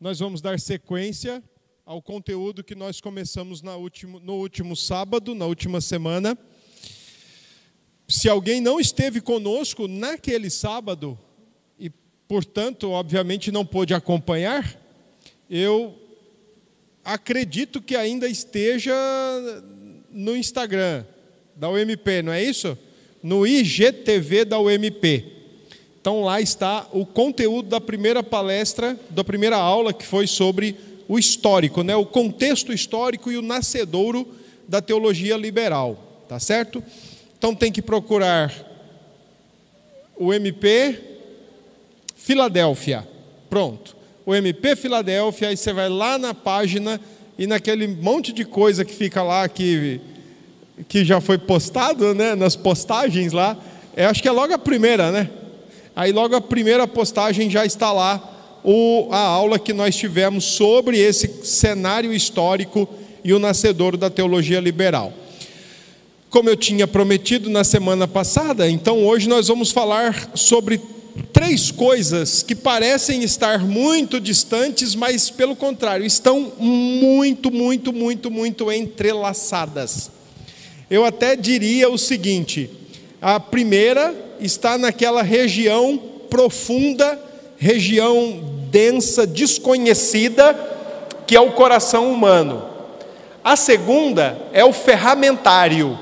nós vamos dar sequência ao conteúdo que nós começamos último, no último sábado, na última semana. Se alguém não esteve conosco naquele sábado, e portanto, obviamente, não pôde acompanhar, eu acredito que ainda esteja no Instagram da UMP, não é isso? No IGTV da UMP. Então lá está o conteúdo da primeira palestra, da primeira aula que foi sobre o histórico, né? o contexto histórico e o nascedouro da teologia liberal, tá certo? Então tem que procurar o MP Filadélfia. Pronto. O MP Filadélfia, aí você vai lá na página e naquele monte de coisa que fica lá que que já foi postado, né, nas postagens lá, é, acho que é logo a primeira, né? Aí logo a primeira postagem já está lá o, a aula que nós tivemos sobre esse cenário histórico e o nascedor da teologia liberal. Como eu tinha prometido na semana passada, então hoje nós vamos falar sobre três coisas que parecem estar muito distantes, mas pelo contrário, estão muito, muito, muito, muito entrelaçadas. Eu até diria o seguinte: a primeira está naquela região profunda, região densa, desconhecida, que é o coração humano. A segunda é o ferramentário,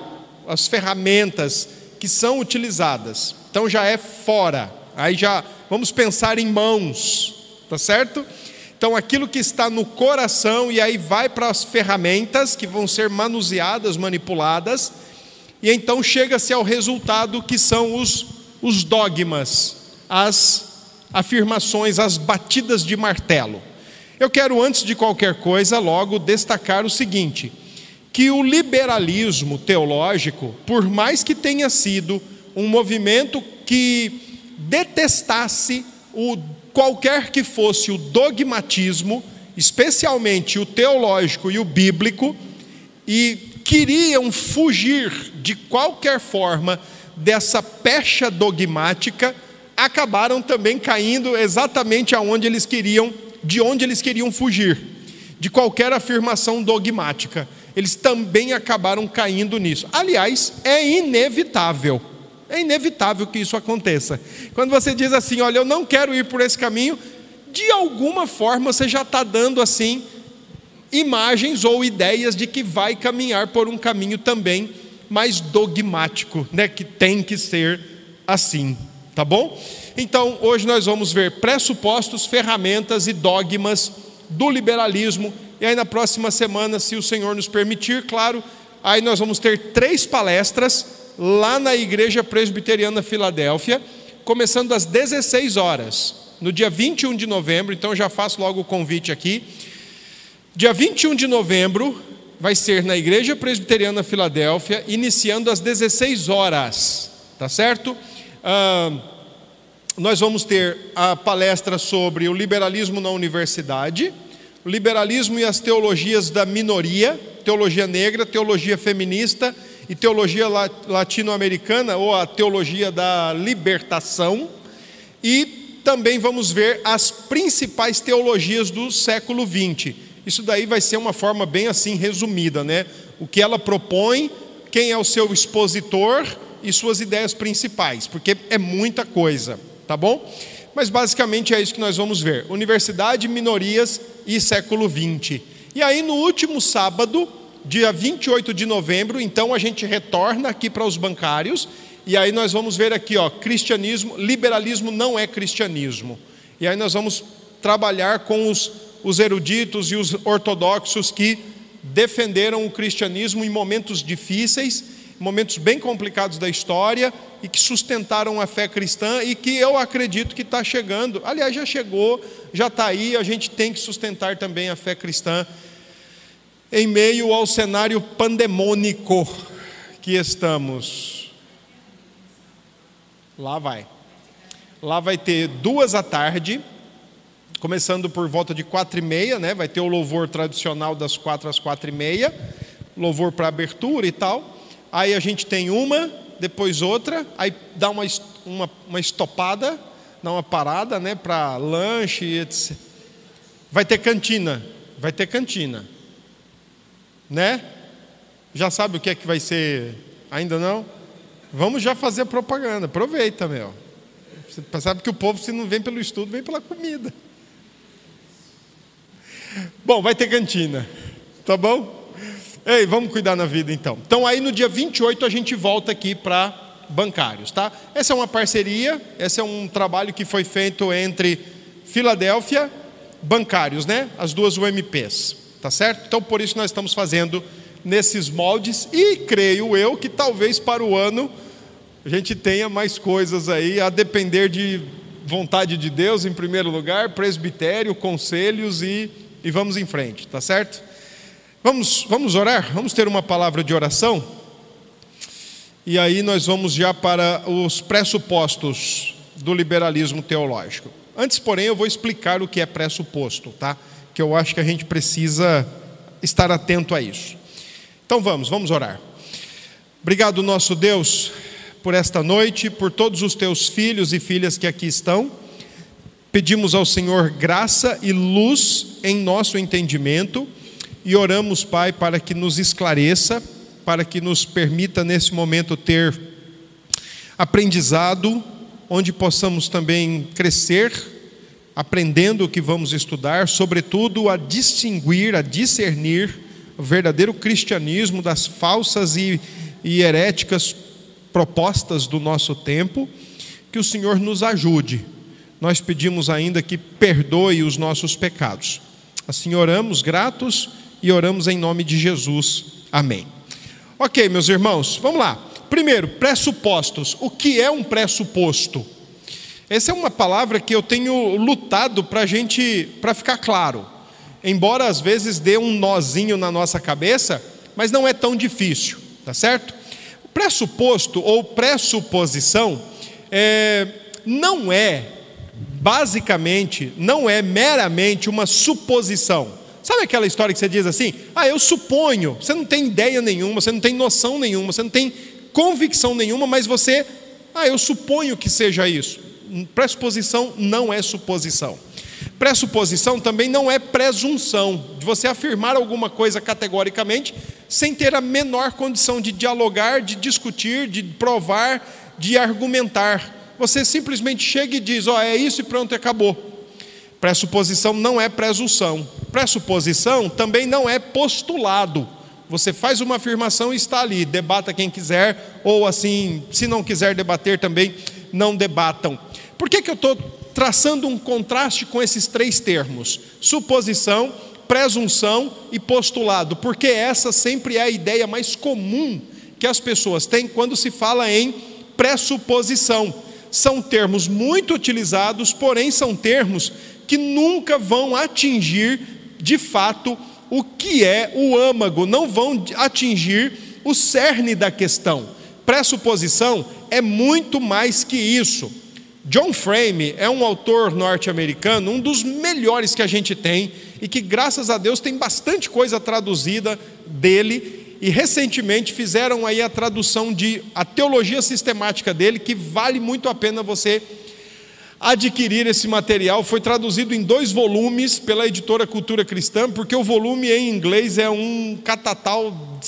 as ferramentas que são utilizadas. Então já é fora. Aí já vamos pensar em mãos, tá certo? Então aquilo que está no coração e aí vai para as ferramentas que vão ser manuseadas, manipuladas e então chega-se ao resultado que são os, os dogmas, as afirmações, as batidas de martelo. Eu quero, antes de qualquer coisa, logo destacar o seguinte: que o liberalismo teológico, por mais que tenha sido um movimento que detestasse o, qualquer que fosse o dogmatismo, especialmente o teológico e o bíblico, e queriam fugir de qualquer forma dessa pecha dogmática, acabaram também caindo exatamente aonde eles queriam, de onde eles queriam fugir, de qualquer afirmação dogmática. Eles também acabaram caindo nisso. Aliás, é inevitável. É inevitável que isso aconteça. Quando você diz assim, olha, eu não quero ir por esse caminho, de alguma forma você já está dando assim imagens ou ideias de que vai caminhar por um caminho também mais dogmático, né, que tem que ser assim, tá bom? Então, hoje nós vamos ver pressupostos, ferramentas e dogmas do liberalismo, e aí na próxima semana, se o Senhor nos permitir, claro, aí nós vamos ter três palestras lá na Igreja Presbiteriana Filadélfia, começando às 16 horas, no dia 21 de novembro, então já faço logo o convite aqui. Dia 21 de novembro vai ser na Igreja Presbiteriana Filadélfia, iniciando às 16 horas, tá certo? Ah, nós vamos ter a palestra sobre o liberalismo na universidade, o liberalismo e as teologias da minoria, teologia negra, teologia feminista e teologia latino-americana, ou a teologia da libertação, e também vamos ver as principais teologias do século XX isso daí vai ser uma forma bem assim resumida, né? O que ela propõe, quem é o seu expositor e suas ideias principais, porque é muita coisa, tá bom? Mas basicamente é isso que nós vamos ver: universidade, minorias e século 20. E aí no último sábado, dia 28 de novembro, então a gente retorna aqui para os bancários e aí nós vamos ver aqui, ó, cristianismo, liberalismo não é cristianismo. E aí nós vamos trabalhar com os os eruditos e os ortodoxos que defenderam o cristianismo em momentos difíceis, momentos bem complicados da história e que sustentaram a fé cristã e que eu acredito que está chegando. Aliás, já chegou, já está aí, a gente tem que sustentar também a fé cristã em meio ao cenário pandemônico que estamos. Lá vai. Lá vai ter duas à tarde começando por volta de quatro e meia, né? Vai ter o louvor tradicional das quatro às quatro e meia, louvor para abertura e tal. Aí a gente tem uma, depois outra, aí dá uma, uma, uma estopada, dá uma parada, né? Para lanche, etc. Vai ter cantina, vai ter cantina. Né? Já sabe o que é que vai ser? Ainda não? Vamos já fazer propaganda. Aproveita, meu. Você sabe que o povo, se não vem pelo estudo, vem pela comida. Bom, vai ter cantina. Tá bom? Ei, vamos cuidar na vida então. Então, aí no dia 28 a gente volta aqui para bancários, tá? Essa é uma parceria, esse é um trabalho que foi feito entre Filadélfia, bancários, né? As duas UMPs, tá certo? Então, por isso nós estamos fazendo nesses moldes e creio eu que talvez para o ano a gente tenha mais coisas aí, a depender de vontade de Deus em primeiro lugar, presbitério, conselhos e, e vamos em frente, tá certo? Vamos, vamos orar? Vamos ter uma palavra de oração? E aí nós vamos já para os pressupostos do liberalismo teológico. Antes, porém, eu vou explicar o que é pressuposto, tá? Que eu acho que a gente precisa estar atento a isso. Então vamos, vamos orar. Obrigado, nosso Deus, por esta noite, por todos os teus filhos e filhas que aqui estão. Pedimos ao Senhor graça e luz em nosso entendimento e oramos, Pai, para que nos esclareça, para que nos permita nesse momento ter aprendizado, onde possamos também crescer, aprendendo o que vamos estudar, sobretudo a distinguir, a discernir o verdadeiro cristianismo das falsas e, e heréticas propostas do nosso tempo, que o Senhor nos ajude. Nós pedimos ainda que perdoe os nossos pecados. Assim oramos gratos e oramos em nome de Jesus. Amém. Ok, meus irmãos, vamos lá. Primeiro, pressupostos. O que é um pressuposto? Essa é uma palavra que eu tenho lutado para gente, para ficar claro embora às vezes dê um nozinho na nossa cabeça, mas não é tão difícil, tá certo? O pressuposto ou pressuposição é, não é, basicamente, não é meramente uma suposição. Sabe aquela história que você diz assim? Ah, eu suponho. Você não tem ideia nenhuma, você não tem noção nenhuma, você não tem convicção nenhuma, mas você, ah, eu suponho que seja isso. Pressuposição não é suposição. Pressuposição também não é presunção, de você afirmar alguma coisa categoricamente, sem ter a menor condição de dialogar, de discutir, de provar, de argumentar. Você simplesmente chega e diz: Ó, oh, é isso e pronto, acabou. Pressuposição não é presunção. Pressuposição também não é postulado. Você faz uma afirmação e está ali, debata quem quiser, ou assim, se não quiser debater também, não debatam. Por que, que eu estou traçando um contraste com esses três termos: suposição, presunção e postulado, porque essa sempre é a ideia mais comum que as pessoas têm quando se fala em pressuposição. São termos muito utilizados, porém são termos que nunca vão atingir de fato o que é o âmago, não vão atingir o cerne da questão. Pressuposição é muito mais que isso. John Frame é um autor norte-americano, um dos melhores que a gente tem e que, graças a Deus, tem bastante coisa traduzida dele. E recentemente fizeram aí a tradução de a teologia sistemática dele, que vale muito a pena você adquirir esse material. Foi traduzido em dois volumes pela editora Cultura Cristã, porque o volume em inglês é um catatal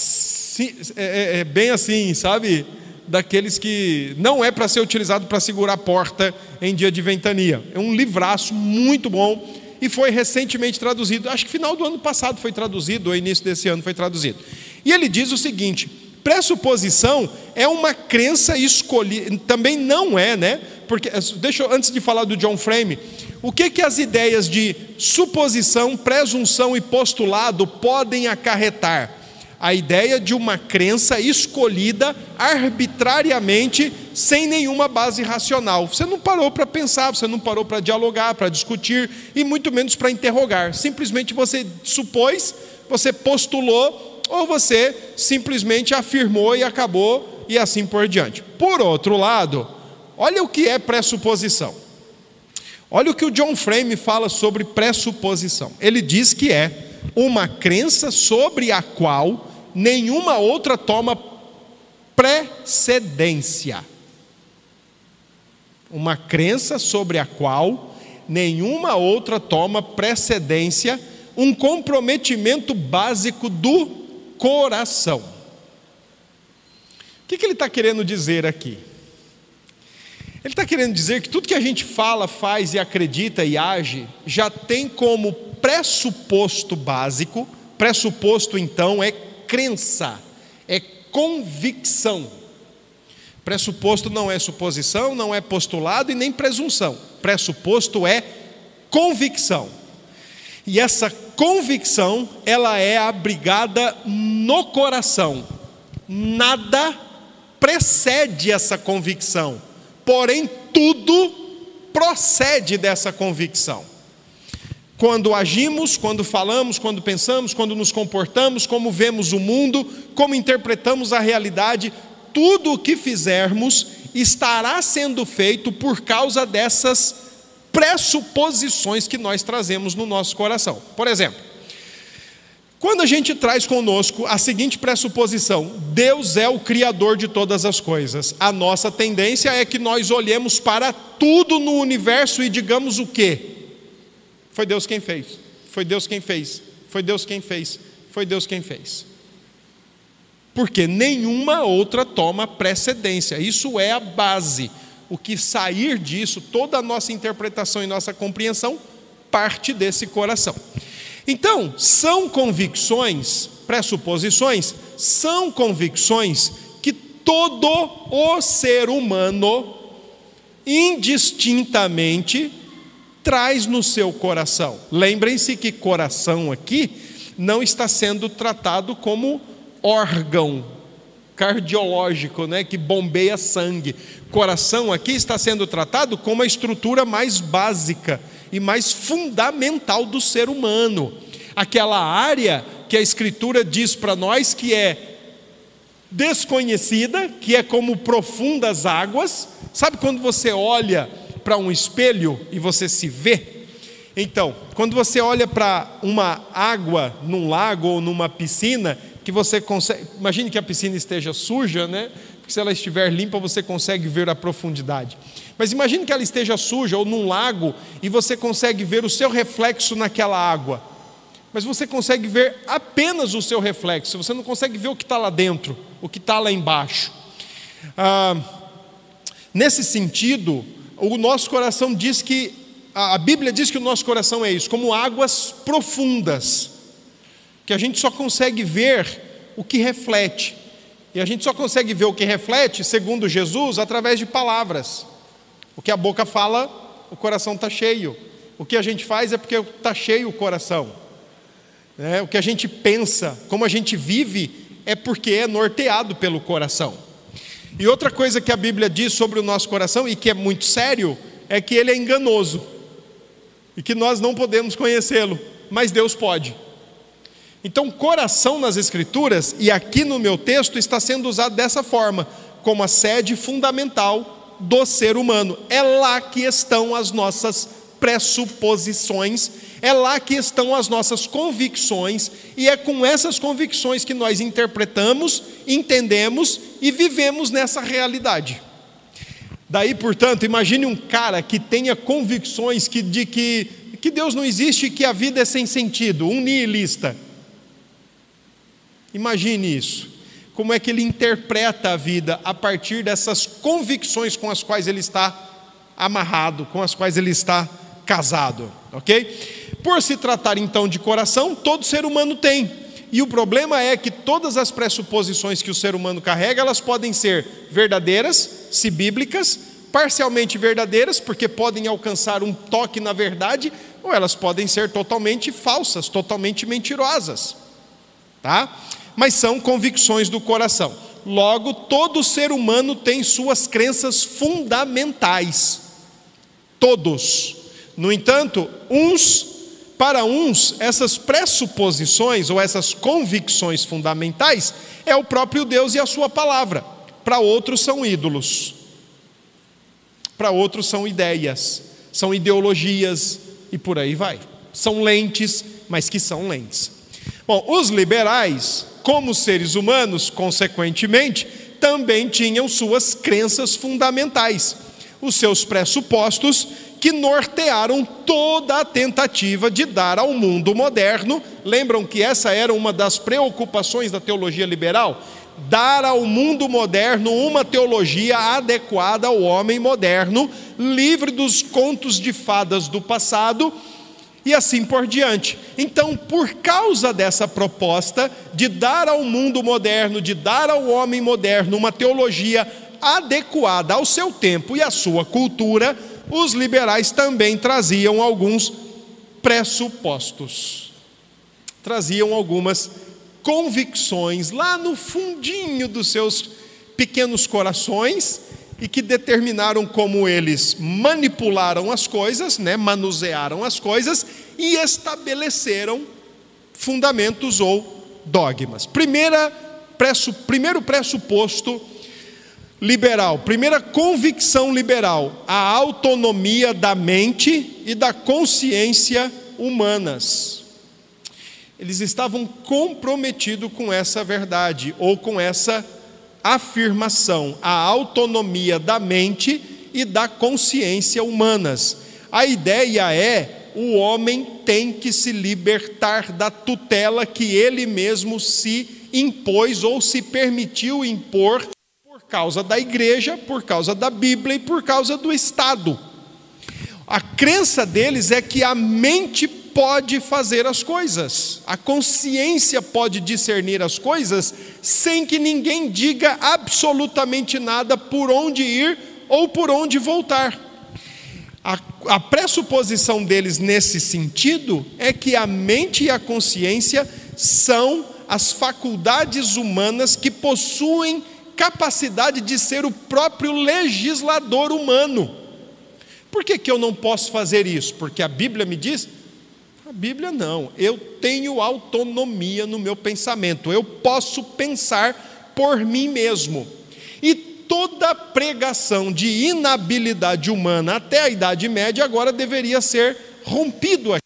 é, é, é bem assim, sabe? daqueles que não é para ser utilizado para segurar a porta em dia de ventania. É um livraço muito bom e foi recentemente traduzido. Acho que final do ano passado foi traduzido, ou início desse ano foi traduzido. E ele diz o seguinte: pressuposição é uma crença escolhida, também não é, né? Porque deixa eu, antes de falar do John Frame, o que que as ideias de suposição, presunção e postulado podem acarretar? a ideia de uma crença escolhida arbitrariamente, sem nenhuma base racional. Você não parou para pensar, você não parou para dialogar, para discutir e muito menos para interrogar. Simplesmente você supôs, você postulou ou você simplesmente afirmou e acabou e assim por diante. Por outro lado, olha o que é pressuposição. Olha o que o John Frame fala sobre pressuposição. Ele diz que é uma crença sobre a qual nenhuma outra toma precedência. Uma crença sobre a qual nenhuma outra toma precedência, um comprometimento básico do coração. O que, que ele está querendo dizer aqui? Ele está querendo dizer que tudo que a gente fala, faz e acredita e age já tem como pressuposto básico, pressuposto então é crença, é convicção. Pressuposto não é suposição, não é postulado e nem presunção. Pressuposto é convicção. E essa convicção, ela é abrigada no coração. Nada precede essa convicção porém tudo procede dessa convicção. Quando agimos, quando falamos, quando pensamos, quando nos comportamos, como vemos o mundo, como interpretamos a realidade, tudo o que fizermos estará sendo feito por causa dessas pressuposições que nós trazemos no nosso coração. Por exemplo, quando a gente traz conosco a seguinte pressuposição: Deus é o Criador de todas as coisas, a nossa tendência é que nós olhemos para tudo no universo e digamos o quê? Foi Deus quem fez, foi Deus quem fez, foi Deus quem fez, foi Deus quem fez. Porque nenhuma outra toma precedência, isso é a base. O que sair disso, toda a nossa interpretação e nossa compreensão parte desse coração. Então, são convicções, pressuposições, são convicções que todo o ser humano, indistintamente, traz no seu coração. Lembrem-se que coração aqui não está sendo tratado como órgão cardiológico, né, que bombeia sangue. Coração aqui está sendo tratado como a estrutura mais básica e mais fundamental do ser humano. Aquela área que a Escritura diz para nós que é desconhecida, que é como profundas águas. Sabe quando você olha para um espelho e você se vê? Então, quando você olha para uma água num lago ou numa piscina, que você consegue. Imagine que a piscina esteja suja, né? Porque se ela estiver limpa, você consegue ver a profundidade. Mas imagine que ela esteja suja ou num lago e você consegue ver o seu reflexo naquela água. Mas você consegue ver apenas o seu reflexo, você não consegue ver o que está lá dentro, o que está lá embaixo. Ah, nesse sentido, o nosso coração diz que, a Bíblia diz que o nosso coração é isso, como águas profundas, que a gente só consegue ver o que reflete. E a gente só consegue ver o que reflete, segundo Jesus, através de palavras. O que a boca fala, o coração está cheio. O que a gente faz é porque está cheio o coração. É, o que a gente pensa, como a gente vive, é porque é norteado pelo coração. E outra coisa que a Bíblia diz sobre o nosso coração, e que é muito sério, é que ele é enganoso. E que nós não podemos conhecê-lo, mas Deus pode. Então, coração nas Escrituras, e aqui no meu texto, está sendo usado dessa forma, como a sede fundamental do ser humano. É lá que estão as nossas pressuposições, é lá que estão as nossas convicções, e é com essas convicções que nós interpretamos, entendemos e vivemos nessa realidade. Daí, portanto, imagine um cara que tenha convicções que, de que, que Deus não existe e que a vida é sem sentido, um nihilista. Imagine isso como é que ele interpreta a vida a partir dessas convicções com as quais ele está amarrado, com as quais ele está casado, ok? Por se tratar então de coração, todo ser humano tem. E o problema é que todas as pressuposições que o ser humano carrega, elas podem ser verdadeiras, se bíblicas, parcialmente verdadeiras, porque podem alcançar um toque na verdade, ou elas podem ser totalmente falsas, totalmente mentirosas. Tá? Mas são convicções do coração. Logo, todo ser humano tem suas crenças fundamentais. Todos. No entanto, uns para uns, essas pressuposições ou essas convicções fundamentais é o próprio Deus e a sua palavra. Para outros são ídolos. Para outros são ideias, são ideologias e por aí vai. São lentes, mas que são lentes. Bom, os liberais como seres humanos, consequentemente, também tinham suas crenças fundamentais, os seus pressupostos que nortearam toda a tentativa de dar ao mundo moderno. Lembram que essa era uma das preocupações da teologia liberal? Dar ao mundo moderno uma teologia adequada ao homem moderno, livre dos contos de fadas do passado e assim por diante. Então, por causa dessa proposta de dar ao mundo moderno, de dar ao homem moderno uma teologia adequada ao seu tempo e à sua cultura, os liberais também traziam alguns pressupostos, traziam algumas convicções lá no fundinho dos seus pequenos corações e que determinaram como eles manipularam as coisas, né, manusearam as coisas e estabeleceram fundamentos ou dogmas. Primeira, pressu, primeiro pressuposto liberal, primeira convicção liberal, a autonomia da mente e da consciência humanas. Eles estavam comprometidos com essa verdade ou com essa afirmação, a autonomia da mente e da consciência humanas. A ideia é o homem tem que se libertar da tutela que ele mesmo se impôs ou se permitiu impor causa da igreja, por causa da Bíblia e por causa do Estado. A crença deles é que a mente pode fazer as coisas, a consciência pode discernir as coisas sem que ninguém diga absolutamente nada por onde ir ou por onde voltar. A, a pressuposição deles nesse sentido é que a mente e a consciência são as faculdades humanas que possuem capacidade de ser o próprio legislador humano. Por que, que eu não posso fazer isso? Porque a Bíblia me diz? A Bíblia não, eu tenho autonomia no meu pensamento, eu posso pensar por mim mesmo. E toda pregação de inabilidade humana até a Idade Média agora deveria ser rompido aqui.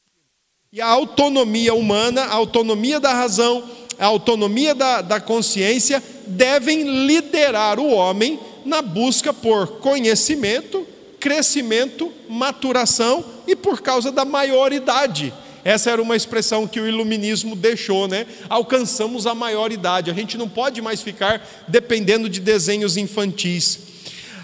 E a autonomia humana, a autonomia da razão, a autonomia da, da consciência devem liderar o homem na busca por conhecimento, crescimento, maturação e por causa da maioridade. Essa era uma expressão que o iluminismo deixou, né? Alcançamos a maioridade. A gente não pode mais ficar dependendo de desenhos infantis.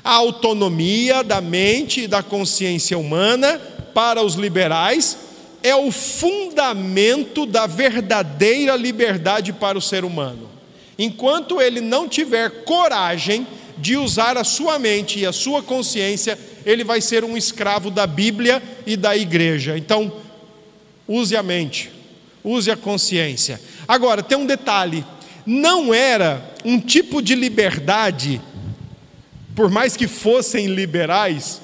A autonomia da mente e da consciência humana para os liberais é o fundamento da verdadeira liberdade para o ser humano. Enquanto ele não tiver coragem de usar a sua mente e a sua consciência, ele vai ser um escravo da Bíblia e da igreja. Então, use a mente, use a consciência. Agora, tem um detalhe: não era um tipo de liberdade, por mais que fossem liberais,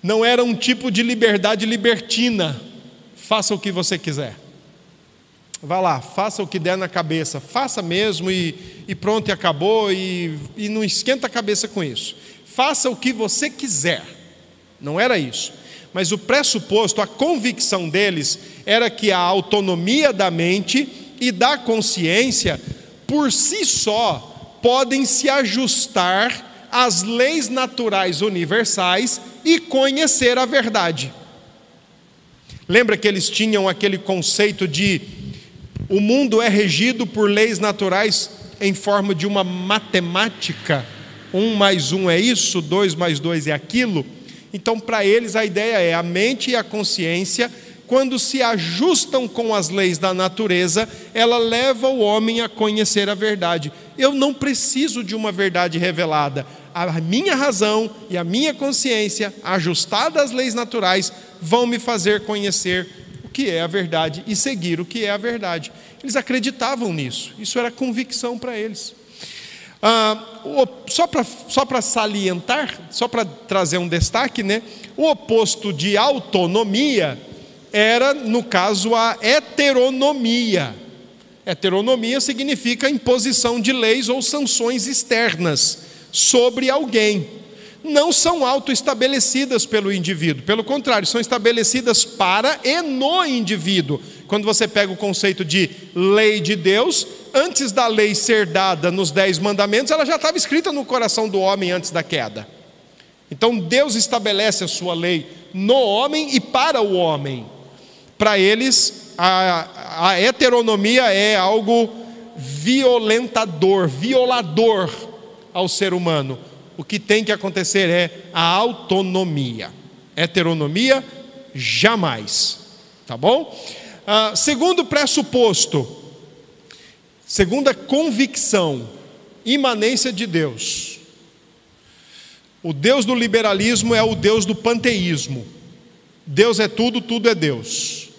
não era um tipo de liberdade libertina. Faça o que você quiser. Vá lá, faça o que der na cabeça, faça mesmo e, e pronto, e acabou, e, e não esquenta a cabeça com isso. Faça o que você quiser. Não era isso. Mas o pressuposto, a convicção deles era que a autonomia da mente e da consciência, por si só, podem se ajustar as leis naturais universais e conhecer a verdade. Lembra que eles tinham aquele conceito de o mundo é regido por leis naturais em forma de uma matemática? Um mais um é isso, dois mais dois é aquilo. Então, para eles, a ideia é a mente e a consciência, quando se ajustam com as leis da natureza, ela leva o homem a conhecer a verdade. Eu não preciso de uma verdade revelada, a minha razão e a minha consciência, ajustada às leis naturais, vão me fazer conhecer o que é a verdade e seguir o que é a verdade. Eles acreditavam nisso, isso era convicção para eles. Ah, só para só salientar, só para trazer um destaque, né? o oposto de autonomia era, no caso, a heteronomia. Heteronomia significa imposição de leis ou sanções externas sobre alguém. Não são autoestabelecidas pelo indivíduo, pelo contrário, são estabelecidas para e no indivíduo. Quando você pega o conceito de lei de Deus, antes da lei ser dada nos Dez Mandamentos, ela já estava escrita no coração do homem antes da queda. Então Deus estabelece a sua lei no homem e para o homem. Para eles, a, a heteronomia é algo violentador, violador ao ser humano. O que tem que acontecer é a autonomia. Heteronomia, jamais. Tá bom? Ah, segundo pressuposto, segunda convicção, imanência de Deus. O Deus do liberalismo é o Deus do panteísmo. Deus é tudo, tudo é Deus.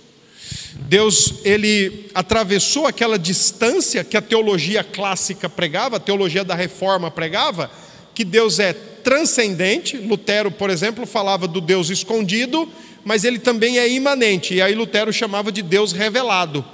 Deus, ele atravessou aquela distância que a teologia clássica pregava, a teologia da reforma pregava, que Deus é transcendente. Lutero, por exemplo, falava do Deus escondido, mas ele também é imanente, e aí Lutero chamava de Deus revelado.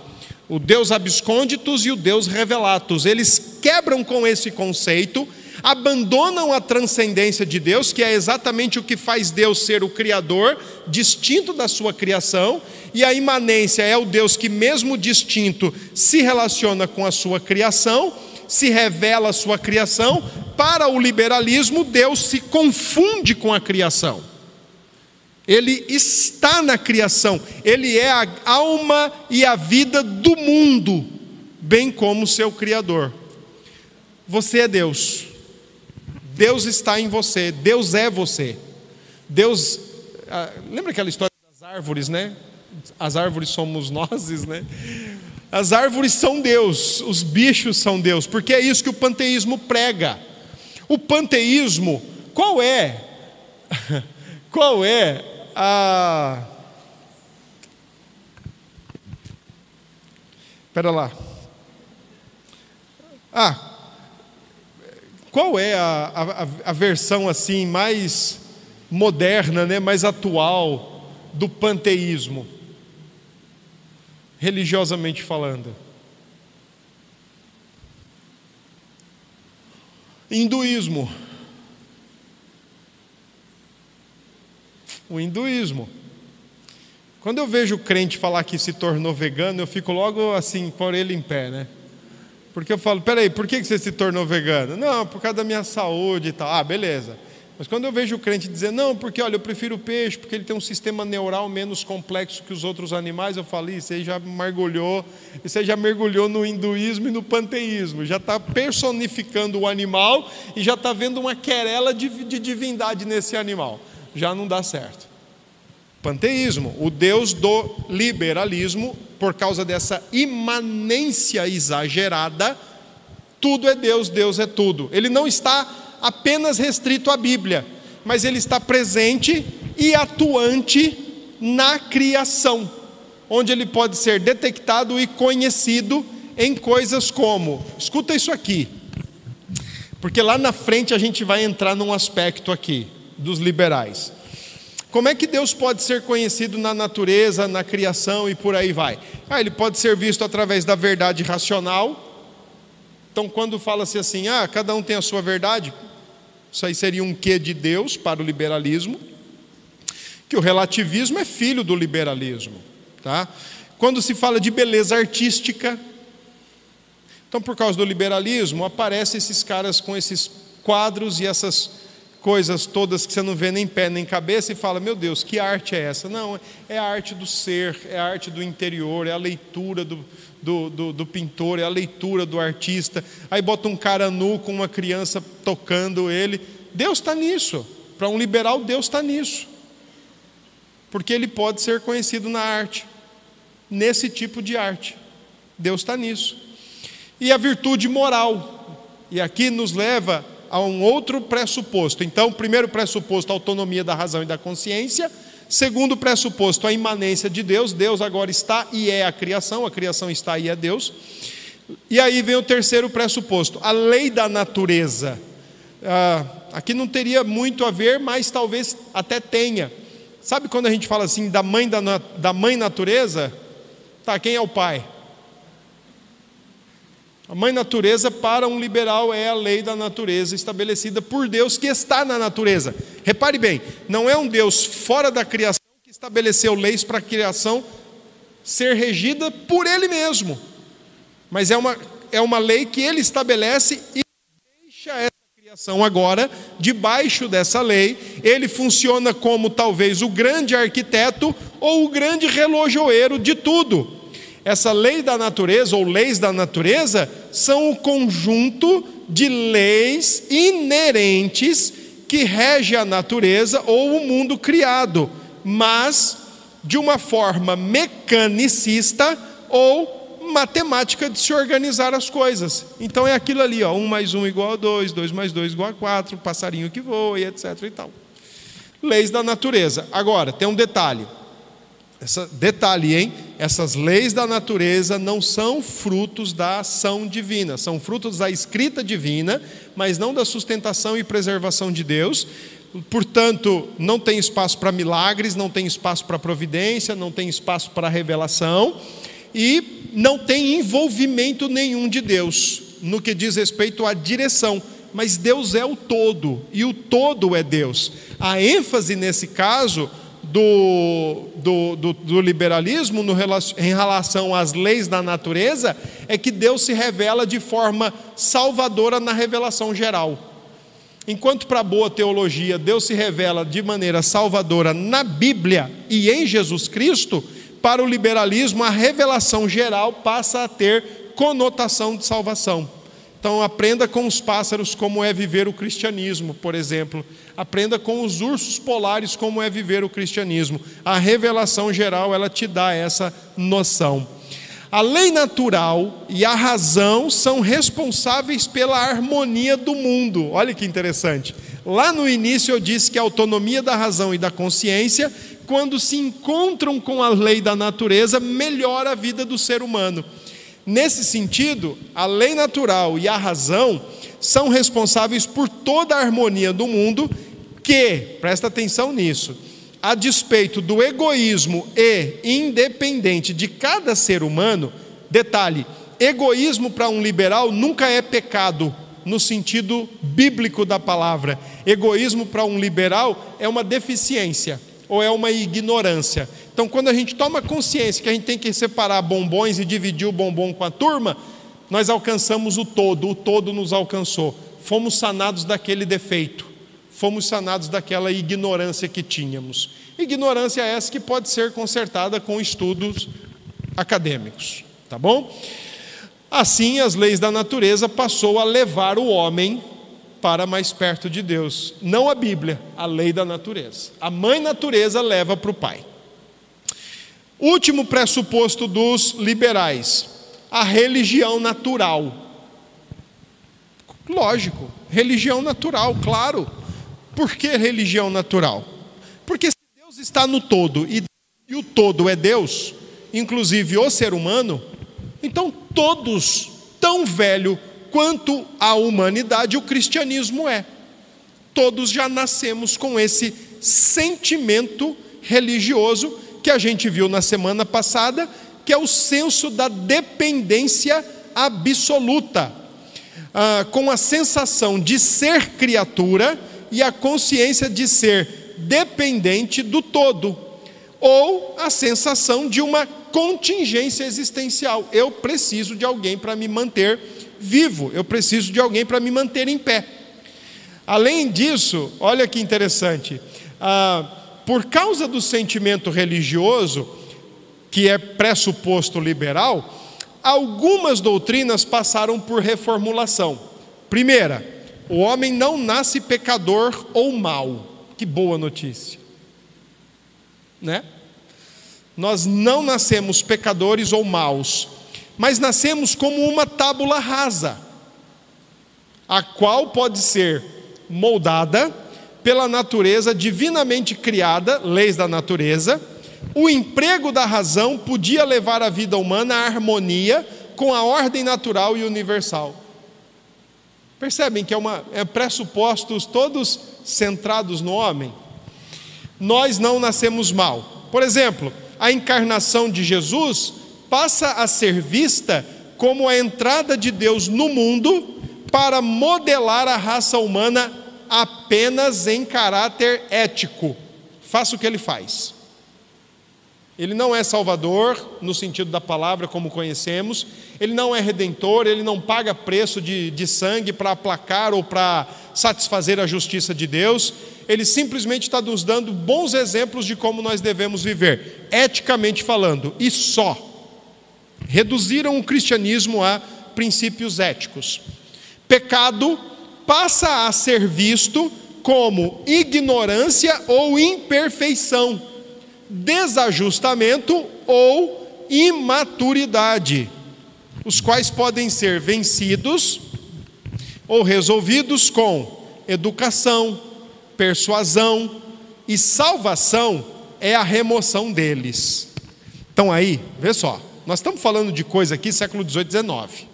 O Deus absconditus e o Deus revelatus. Eles quebram com esse conceito abandonam a transcendência de Deus, que é exatamente o que faz Deus ser o Criador, distinto da sua criação, e a imanência é o Deus que, mesmo distinto, se relaciona com a sua criação, se revela a sua criação. Para o liberalismo, Deus se confunde com a criação. Ele está na criação, ele é a alma e a vida do mundo, bem como seu Criador. Você é Deus. Deus está em você, Deus é você. Deus, ah, lembra aquela história das árvores, né? As árvores somos nós, né? As árvores são Deus, os bichos são Deus, porque é isso que o panteísmo prega. O panteísmo, qual é? Qual é a Espera lá. Ah, qual é a, a, a versão assim mais moderna, né, mais atual do panteísmo? Religiosamente falando. Hinduísmo. O hinduísmo. Quando eu vejo o crente falar que se tornou vegano, eu fico logo assim, por ele em pé, né? Porque eu falo, peraí, por que você se tornou vegano? Não, por causa da minha saúde e tal. Ah, beleza. Mas quando eu vejo o crente dizer, não, porque olha, eu prefiro o peixe, porque ele tem um sistema neural menos complexo que os outros animais, eu falo, isso aí já mergulhou, isso aí já mergulhou no hinduísmo e no panteísmo, já está personificando o animal e já está vendo uma querela de, de divindade nesse animal. Já não dá certo. Panteísmo, o Deus do liberalismo, por causa dessa imanência exagerada, tudo é Deus, Deus é tudo. Ele não está apenas restrito à Bíblia, mas ele está presente e atuante na criação, onde ele pode ser detectado e conhecido em coisas como, escuta isso aqui, porque lá na frente a gente vai entrar num aspecto aqui dos liberais. Como é que Deus pode ser conhecido na natureza, na criação e por aí vai? Ah, ele pode ser visto através da verdade racional. Então, quando fala-se assim, ah, cada um tem a sua verdade, isso aí seria um quê de Deus para o liberalismo, que o relativismo é filho do liberalismo, tá? Quando se fala de beleza artística, então por causa do liberalismo aparecem esses caras com esses quadros e essas coisas todas que você não vê nem pé nem cabeça e fala: Meu Deus, que arte é essa? Não, é a arte do ser, é a arte do interior, é a leitura do, do, do, do pintor, é a leitura do artista. Aí bota um cara nu com uma criança tocando ele. Deus está nisso. Para um liberal, Deus está nisso. Porque ele pode ser conhecido na arte, nesse tipo de arte. Deus está nisso. E a virtude moral. E aqui nos leva a um outro pressuposto. Então, primeiro pressuposto, a autonomia da razão e da consciência. Segundo pressuposto, a imanência de Deus. Deus agora está e é a criação, a criação está e é Deus. E aí vem o terceiro pressuposto, a lei da natureza. Ah, aqui não teria muito a ver, mas talvez até tenha. Sabe quando a gente fala assim da mãe da, da mãe natureza? Tá, quem é o pai? A mãe natureza para um liberal é a lei da natureza estabelecida por Deus que está na natureza. Repare bem, não é um Deus fora da criação que estabeleceu leis para a criação ser regida por Ele mesmo, mas é uma, é uma lei que Ele estabelece e deixa essa criação agora, debaixo dessa lei, ele funciona como talvez o grande arquiteto ou o grande relojoeiro de tudo. Essa lei da natureza ou leis da natureza são o conjunto de leis inerentes que rege a natureza ou o mundo criado, mas de uma forma mecanicista ou matemática de se organizar as coisas. Então é aquilo ali, ó, 1 mais 1 igual a 2, 2 mais 2 igual a 4, passarinho que voa e etc e tal. Leis da natureza. Agora, tem um detalhe. Essa, detalhe, hein? Essas leis da natureza não são frutos da ação divina, são frutos da escrita divina, mas não da sustentação e preservação de Deus. Portanto, não tem espaço para milagres, não tem espaço para providência, não tem espaço para revelação e não tem envolvimento nenhum de Deus no que diz respeito à direção. Mas Deus é o todo e o todo é Deus. A ênfase nesse caso do, do, do, do liberalismo no, em relação às leis da natureza é que Deus se revela de forma salvadora na revelação geral. Enquanto para a boa teologia Deus se revela de maneira salvadora na Bíblia e em Jesus Cristo, para o liberalismo a revelação geral passa a ter conotação de salvação. Então, aprenda com os pássaros como é viver o cristianismo, por exemplo. Aprenda com os ursos polares como é viver o cristianismo. A revelação geral, ela te dá essa noção. A lei natural e a razão são responsáveis pela harmonia do mundo. Olha que interessante. Lá no início eu disse que a autonomia da razão e da consciência, quando se encontram com a lei da natureza, melhora a vida do ser humano. Nesse sentido, a lei natural e a razão são responsáveis por toda a harmonia do mundo, que, presta atenção nisso, a despeito do egoísmo e independente de cada ser humano, detalhe, egoísmo para um liberal nunca é pecado no sentido bíblico da palavra. Egoísmo para um liberal é uma deficiência ou é uma ignorância. Então, quando a gente toma consciência que a gente tem que separar bombons e dividir o bombom com a turma, nós alcançamos o todo, o todo nos alcançou. Fomos sanados daquele defeito, fomos sanados daquela ignorância que tínhamos. Ignorância essa que pode ser consertada com estudos acadêmicos, tá bom? Assim, as leis da natureza passou a levar o homem para mais perto de Deus. Não a Bíblia, a lei da natureza. A mãe natureza leva para o pai. Último pressuposto dos liberais: a religião natural. Lógico, religião natural, claro. Por que religião natural? Porque se Deus está no todo e, e o todo é Deus, inclusive o ser humano, então todos, tão velho quanto a humanidade, o cristianismo é. Todos já nascemos com esse sentimento religioso que a gente viu na semana passada, que é o senso da dependência absoluta, ah, com a sensação de ser criatura e a consciência de ser dependente do todo, ou a sensação de uma contingência existencial. Eu preciso de alguém para me manter vivo, eu preciso de alguém para me manter em pé. Além disso, olha que interessante, ah, por causa do sentimento religioso, que é pressuposto liberal, algumas doutrinas passaram por reformulação. Primeira, o homem não nasce pecador ou mau. Que boa notícia. Né? Nós não nascemos pecadores ou maus mas nascemos como uma tábula rasa, a qual pode ser moldada pela natureza divinamente criada, leis da natureza. O emprego da razão podia levar a vida humana à harmonia com a ordem natural e universal. Percebem que é, uma, é pressupostos todos centrados no homem? Nós não nascemos mal. Por exemplo, a encarnação de Jesus passa a ser vista como a entrada de Deus no mundo para modelar a raça humana apenas em caráter ético. Faça o que ele faz. Ele não é salvador, no sentido da palavra como conhecemos, ele não é redentor, ele não paga preço de, de sangue para aplacar ou para satisfazer a justiça de Deus, ele simplesmente está nos dando bons exemplos de como nós devemos viver, eticamente falando, e só. Reduziram o cristianismo a princípios éticos. Pecado passa a ser visto como ignorância ou imperfeição desajustamento ou imaturidade, os quais podem ser vencidos ou resolvidos com educação, persuasão e salvação é a remoção deles. Então aí, vê só, nós estamos falando de coisa aqui século 18, 19.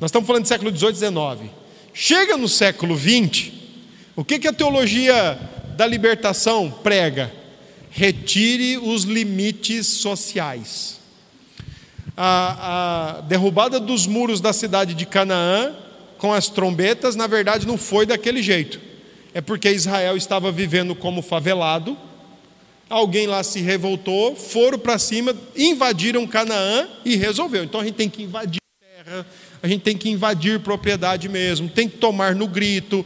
Nós estamos falando de século 18, 19. Chega no século 20, o que, que a teologia da libertação prega? retire os limites sociais. A, a, derrubada dos muros da cidade de Canaã, com as trombetas, na verdade não foi daquele jeito. É porque Israel estava vivendo como favelado, alguém lá se revoltou, foram para cima, invadiram Canaã e resolveu. Então a gente tem que invadir terra, a gente tem que invadir propriedade mesmo, tem que tomar no grito.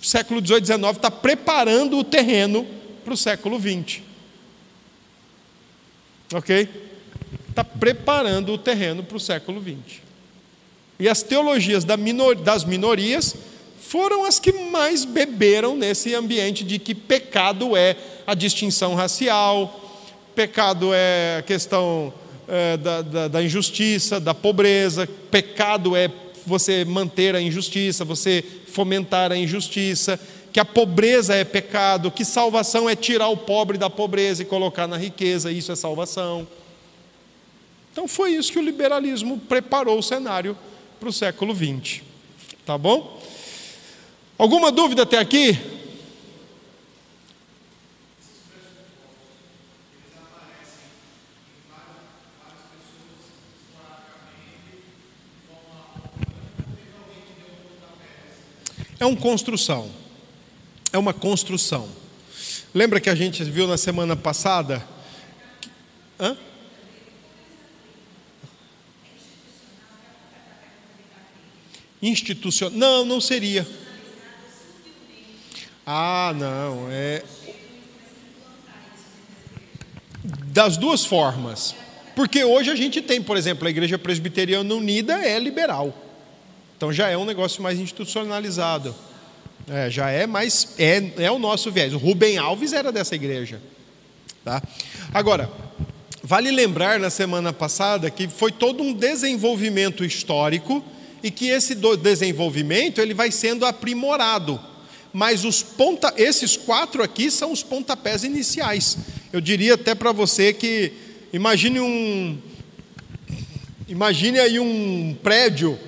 O século 18, 19 está preparando o terreno para o século 20. Ok? Está preparando o terreno para o século 20. E as teologias das minorias foram as que mais beberam nesse ambiente de que pecado é a distinção racial, pecado é a questão é, da, da, da injustiça, da pobreza, pecado é você manter a injustiça, você fomentar a injustiça que a pobreza é pecado, que salvação é tirar o pobre da pobreza e colocar na riqueza, isso é salvação. Então foi isso que o liberalismo preparou o cenário para o século XX. Tá bom? Alguma dúvida até aqui? É uma construção é uma construção. Lembra que a gente viu na semana passada? Hã? Institucional. Não, não seria. Ah, não. É. Das duas formas. Porque hoje a gente tem, por exemplo, a Igreja Presbiteriana Unida é liberal. Então já é um negócio mais institucionalizado. É, já é mais é, é o nosso viés. O Rubem Alves era dessa igreja, tá? Agora, vale lembrar na semana passada que foi todo um desenvolvimento histórico e que esse desenvolvimento ele vai sendo aprimorado. Mas os ponta, esses quatro aqui são os pontapés iniciais. Eu diria até para você que imagine um imagine aí um prédio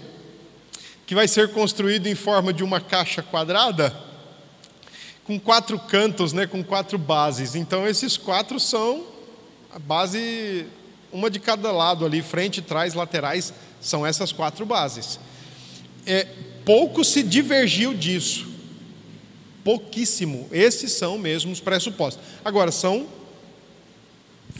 que vai ser construído em forma de uma caixa quadrada, com quatro cantos, né, com quatro bases. Então, esses quatro são a base, uma de cada lado ali, frente, trás, laterais, são essas quatro bases. É, pouco se divergiu disso, pouquíssimo. Esses são mesmo os pressupostos. Agora, são,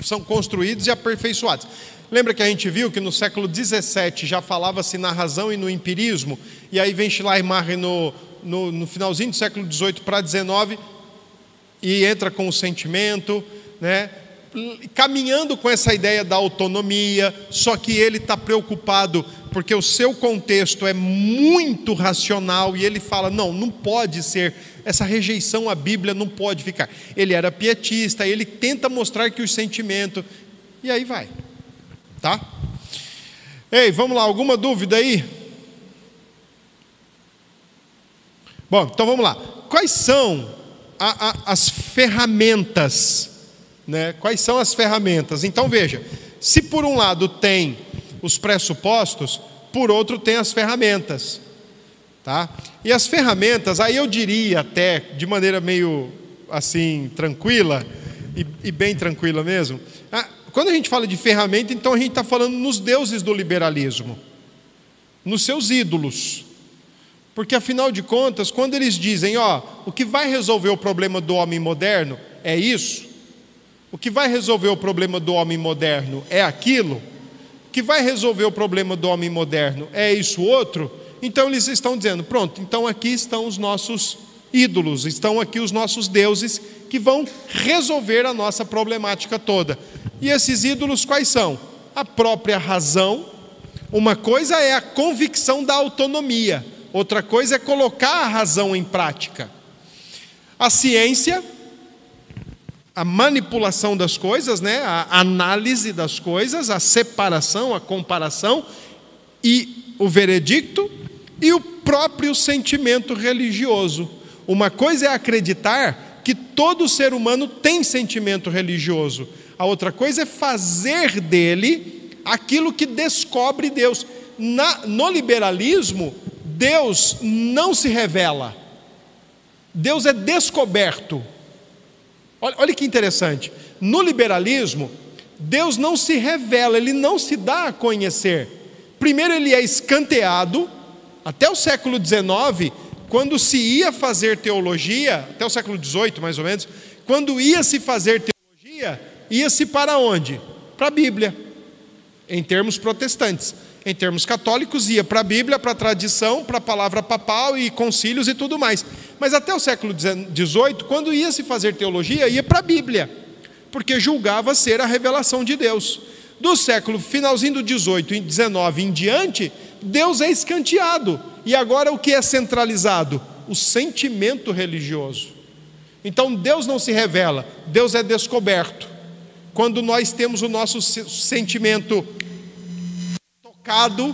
são construídos e aperfeiçoados. Lembra que a gente viu que no século XVII já falava-se na razão e no empirismo, e aí vem Schleiermacher no, no, no finalzinho do século XVIII para XIX e entra com o sentimento, né? caminhando com essa ideia da autonomia, só que ele está preocupado porque o seu contexto é muito racional e ele fala: não, não pode ser, essa rejeição à Bíblia não pode ficar. Ele era pietista, ele tenta mostrar que o sentimento, e aí vai. Tá? Ei, vamos lá, alguma dúvida aí? Bom, então vamos lá. Quais são a, a, as ferramentas? Né? Quais são as ferramentas? Então veja, se por um lado tem os pressupostos, por outro tem as ferramentas. Tá? E as ferramentas, aí eu diria até, de maneira meio assim, tranquila, e, e bem tranquila mesmo, quando a gente fala de ferramenta, então a gente está falando nos deuses do liberalismo, nos seus ídolos. Porque afinal de contas, quando eles dizem, ó, o que vai resolver o problema do homem moderno é isso, O que vai resolver o problema do homem moderno é aquilo? Que vai resolver o problema do homem moderno é isso outro? Então eles estão dizendo: pronto, então aqui estão os nossos ídolos, estão aqui os nossos deuses que vão resolver a nossa problemática toda. E esses ídolos quais são? A própria razão. Uma coisa é a convicção da autonomia, outra coisa é colocar a razão em prática. A ciência, a manipulação das coisas, né? a análise das coisas, a separação, a comparação e o veredicto e o próprio sentimento religioso. Uma coisa é acreditar que todo ser humano tem sentimento religioso, a outra coisa é fazer dele aquilo que descobre Deus. Na, no liberalismo, Deus não se revela, Deus é descoberto. Olha, olha que interessante. No liberalismo, Deus não se revela, ele não se dá a conhecer. Primeiro, ele é escanteado, até o século XIX, quando se ia fazer teologia, até o século XVIII mais ou menos, quando ia se fazer teologia, ia-se para onde? Para a Bíblia, em termos protestantes. Em termos católicos, ia para a Bíblia, para a tradição, para a palavra papal e concílios e tudo mais. Mas até o século XVIII, quando ia se fazer teologia, ia para a Bíblia, porque julgava ser a revelação de Deus. Do século finalzinho do 18 e 19 em diante, Deus é escanteado. E agora o que é centralizado? O sentimento religioso. Então Deus não se revela, Deus é descoberto. Quando nós temos o nosso sentimento tocado,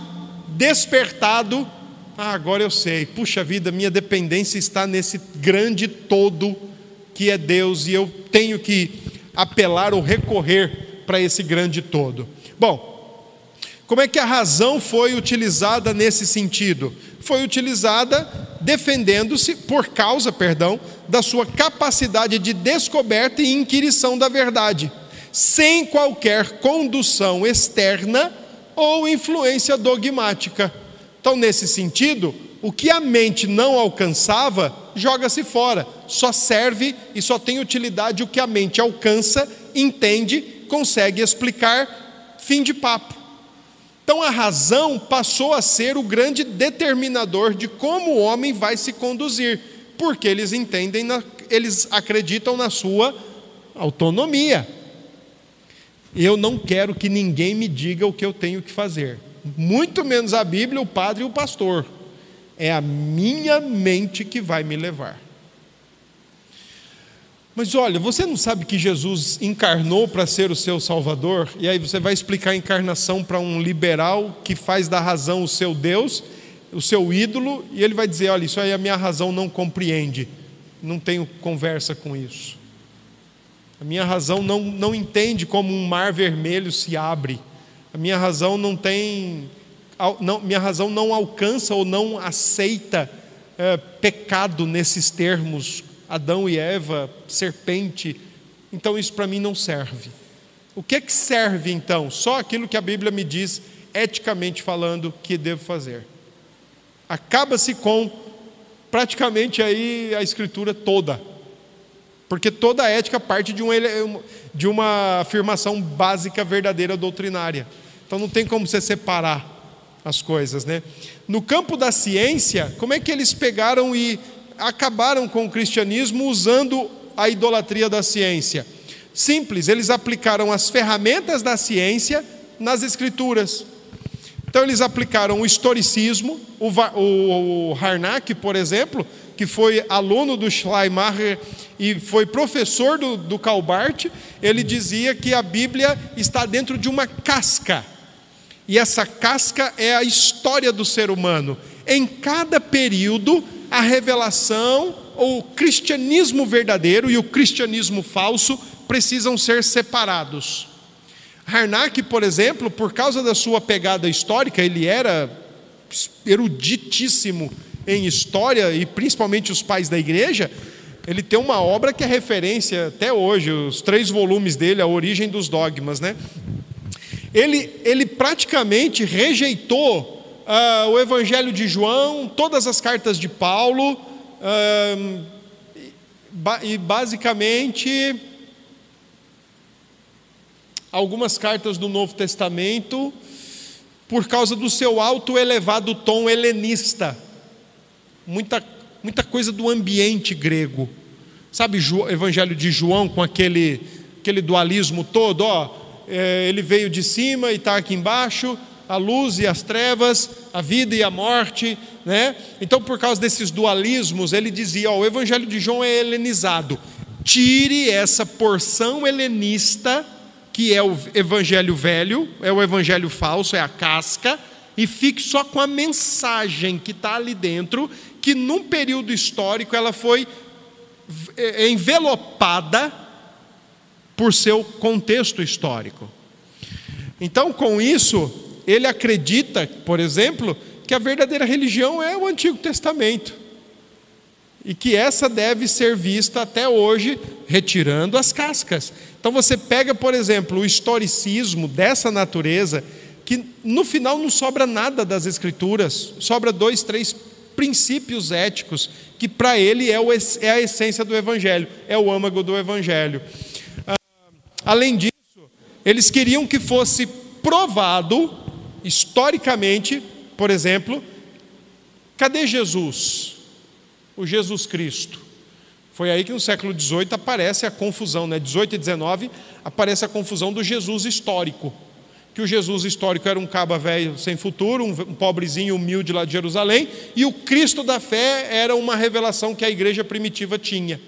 despertado, ah, agora eu sei, puxa vida, minha dependência está nesse grande todo que é Deus e eu tenho que apelar ou recorrer para esse grande todo. Bom, como é que a razão foi utilizada nesse sentido? Foi utilizada defendendo-se por causa, perdão, da sua capacidade de descoberta e inquirição da verdade, sem qualquer condução externa ou influência dogmática. Então, nesse sentido, o que a mente não alcançava, joga-se fora. Só serve e só tem utilidade o que a mente alcança, entende, consegue explicar, fim de papo. Então a razão passou a ser o grande determinador de como o homem vai se conduzir, porque eles entendem, eles acreditam na sua autonomia. Eu não quero que ninguém me diga o que eu tenho que fazer, muito menos a Bíblia, o padre e o pastor. É a minha mente que vai me levar. Mas olha, você não sabe que Jesus encarnou para ser o seu Salvador? E aí você vai explicar a encarnação para um liberal que faz da razão o seu Deus, o seu ídolo, e ele vai dizer: olha, isso aí a minha razão não compreende, não tenho conversa com isso. A minha razão não, não entende como um mar vermelho se abre. A minha razão não tem, não, minha razão não alcança ou não aceita é, pecado nesses termos Adão e Eva, serpente. Então isso para mim não serve. O que que serve então? Só aquilo que a Bíblia me diz, eticamente falando, que devo fazer. Acaba-se com praticamente aí a escritura toda. Porque toda a ética parte de uma, de uma afirmação básica, verdadeira, doutrinária. Então não tem como você separar as coisas, né? No campo da ciência, como é que eles pegaram e acabaram com o cristianismo usando a idolatria da ciência? Simples, eles aplicaram as ferramentas da ciência nas escrituras. Então eles aplicaram o historicismo, o, o, o Harnack, por exemplo, que foi aluno do Schleiermacher e foi professor do, do Calbart, ele dizia que a Bíblia está dentro de uma casca. E essa casca é a história do ser humano. Em cada período, a revelação, o cristianismo verdadeiro e o cristianismo falso precisam ser separados. Harnack, por exemplo, por causa da sua pegada histórica, ele era eruditíssimo em história e principalmente os pais da igreja. Ele tem uma obra que é referência até hoje, os três volumes dele, A Origem dos Dogmas. Né? Ele, ele praticamente rejeitou uh, o Evangelho de João, todas as cartas de Paulo, uh, e basicamente algumas cartas do Novo Testamento por causa do seu alto elevado tom helenista. Muita, muita coisa do ambiente grego. Sabe o Evangelho de João com aquele, aquele dualismo todo? Ó, é, ele veio de cima e está aqui embaixo, a luz e as trevas, a vida e a morte, né? Então, por causa desses dualismos, ele dizia: ó, o Evangelho de João é helenizado. Tire essa porção helenista que é o evangelho velho, é o evangelho falso, é a casca, e fique só com a mensagem que está ali dentro, que num período histórico ela foi é, envelopada por seu contexto histórico. Então, com isso, ele acredita, por exemplo, que a verdadeira religião é o Antigo Testamento e que essa deve ser vista até hoje, retirando as cascas. Então você pega, por exemplo, o historicismo dessa natureza, que no final não sobra nada das Escrituras, sobra dois, três princípios éticos, que para ele é, o, é, a essência do Evangelho, é o âmago do Evangelho. Ah, além disso, eles queriam que fosse provado, historicamente, por exemplo, cadê Jesus? o Jesus Cristo. Foi aí que no século XVIII aparece a confusão, né? 18 e 19 aparece a confusão do Jesus histórico. Que o Jesus histórico era um caba velho sem futuro, um, pobrezinho humilde lá de Jerusalém, e o Cristo da fé era uma revelação que a igreja primitiva tinha.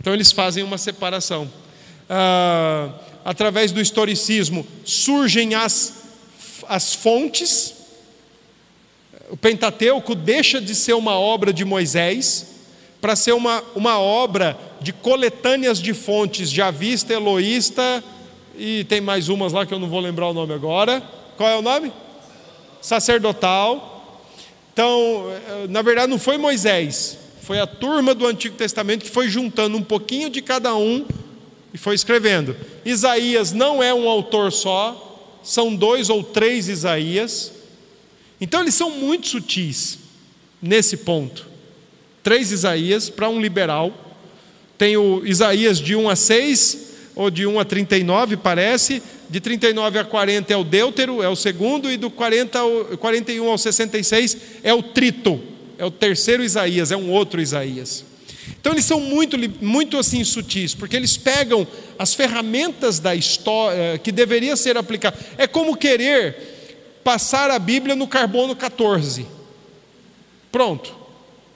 Então eles fazem uma separação. Ah, através do historicismo surgem as, as fontes o Pentateuco deixa de ser uma obra de Moisés para ser uma, uma obra de coletâneas de fontes de Avista, Eloísta e tem mais umas lá que eu não vou lembrar o nome agora. Qual é o nome? Sacerdotal. Então, eh, na verdade, não foi Moisés, foi a turma do Antigo Testamento que foi juntando um pouquinho de cada um e foi escrevendo. Isaías não é um autor só, são dois ou três Isaías. Então eles são muito sutis nesse ponto. Três Isaías para um liberal. Tem o Isaías de 1 a 6, ou de 1 a 39, parece. De 39 a 40 é o Deutero, é o segundo, e do 40 ao, 41 ao 66 é o Trito, é o terceiro Isaías, é um outro Isaías. Então eles são muito, muito assim sutis, porque eles pegam as ferramentas da história eh, que deveria ser aplicada. É como querer passar a Bíblia no carbono 14. Pronto.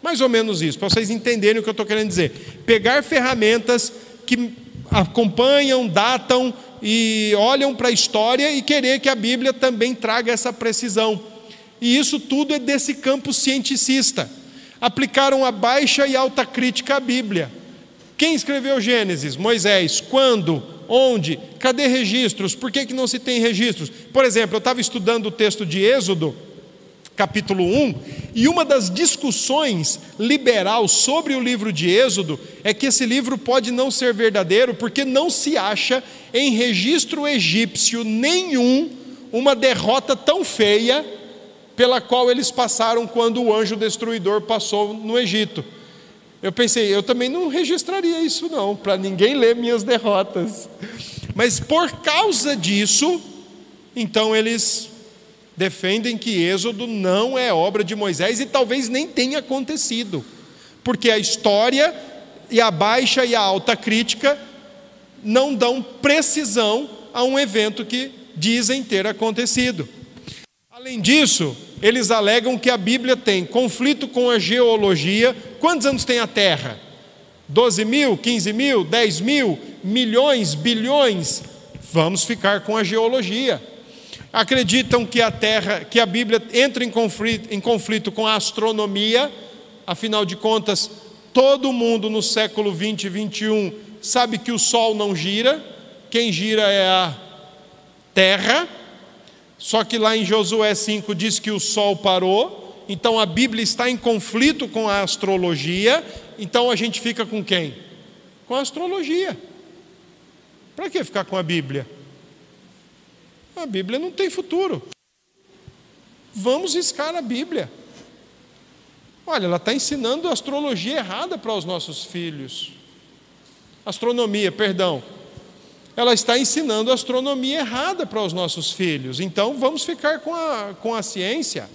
Mais ou menos isso, para vocês entenderem o que eu estou querendo dizer. Pegar ferramentas que acompanham, datam e olham para a história e querer que a Bíblia também traga essa precisão. E isso tudo é desse campo cientificista. Aplicaram a baixa e alta crítica à Bíblia. Quem escreveu Gênesis? Moisés. Quando? Onde? Cadê registros? Por que, que não se tem registros? Por exemplo, eu estava estudando o texto de Êxodo, capítulo 1, e uma das discussões liberal sobre o livro de Êxodo é que esse livro pode não ser verdadeiro porque não se acha em registro egípcio nenhum uma derrota tão feia pela qual eles passaram quando o anjo destruidor passou no Egito. Eu pensei, eu também não registraria isso não, para ninguém ler minhas derrotas. Mas por causa disso, então eles defendem que Êxodo não é obra de Moisés e talvez nem tenha acontecido, porque a história e a baixa e a alta crítica não dão precisão a um evento que dizem ter acontecido. Além disso, eles alegam que a Bíblia tem conflito com a geologia. Quantos anos tem a Terra? 12 mil, 15 mil, 10 mil, milhões, bilhões? Vamos ficar com a geologia. Acreditam que a Terra, que a Bíblia entra em conflito, em conflito com a astronomia, afinal de contas, todo mundo no século 20 e 21 sabe que o Sol não gira, quem gira é a Terra. Só que lá em Josué 5 diz que o sol parou, então a Bíblia está em conflito com a astrologia, então a gente fica com quem? Com a astrologia. Para que ficar com a Bíblia? A Bíblia não tem futuro. Vamos riscar a Bíblia. Olha, ela está ensinando astrologia errada para os nossos filhos. Astronomia, perdão. ela está ensinando astronomia errada para os nossos filhos. Então vamos ficar com a, com a ciência.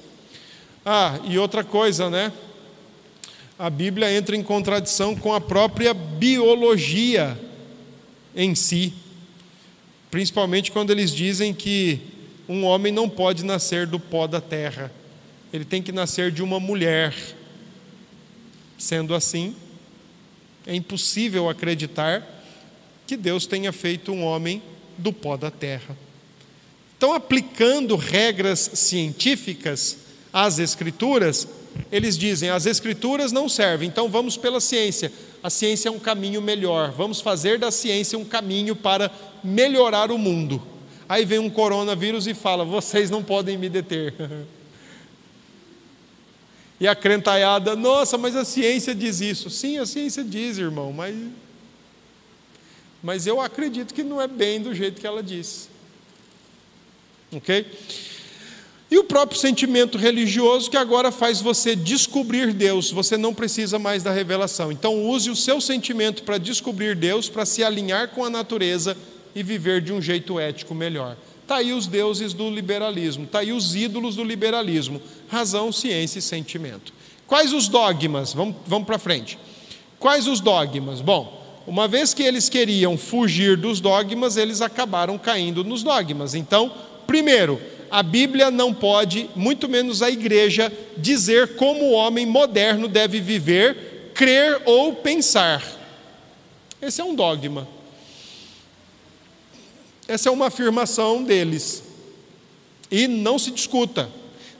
Ah, e outra coisa, né? A Bíblia entra em contradição com a própria biologia em si, principalmente quando eles dizem que um homem não pode nascer do pó da terra, ele tem que nascer de uma mulher. Sendo assim, é impossível acreditar que Deus tenha feito um homem do pó da terra. Então, aplicando regras científicas às Escrituras, eles dizem: as Escrituras não servem, então vamos pela ciência. A ciência é um caminho melhor, vamos fazer da ciência um caminho para melhorar o mundo. Aí vem um coronavírus e fala: vocês não podem me deter. E a crentaiada, nossa, mas a ciência diz isso. Sim, a ciência diz, irmão, mas mas eu acredito que não é bem do jeito que ela disse. Ok? E o próprio sentimento religioso que agora faz você descobrir Deus, você não precisa mais da revelação. Então, use o seu sentimento para descobrir Deus, para se alinhar com a natureza e viver de um jeito ético melhor. Está aí os deuses do liberalismo, está aí os ídolos do liberalismo: razão, ciência e sentimento. Quais os dogmas? Vamos, vamos para frente. Quais os dogmas? Bom, uma vez que eles queriam fugir dos dogmas, eles acabaram caindo nos dogmas. Então, primeiro, a Bíblia não pode, muito menos a igreja, dizer como o homem moderno deve viver, crer ou pensar. Esse é um dogma. Essa é uma afirmação deles. E não se discuta.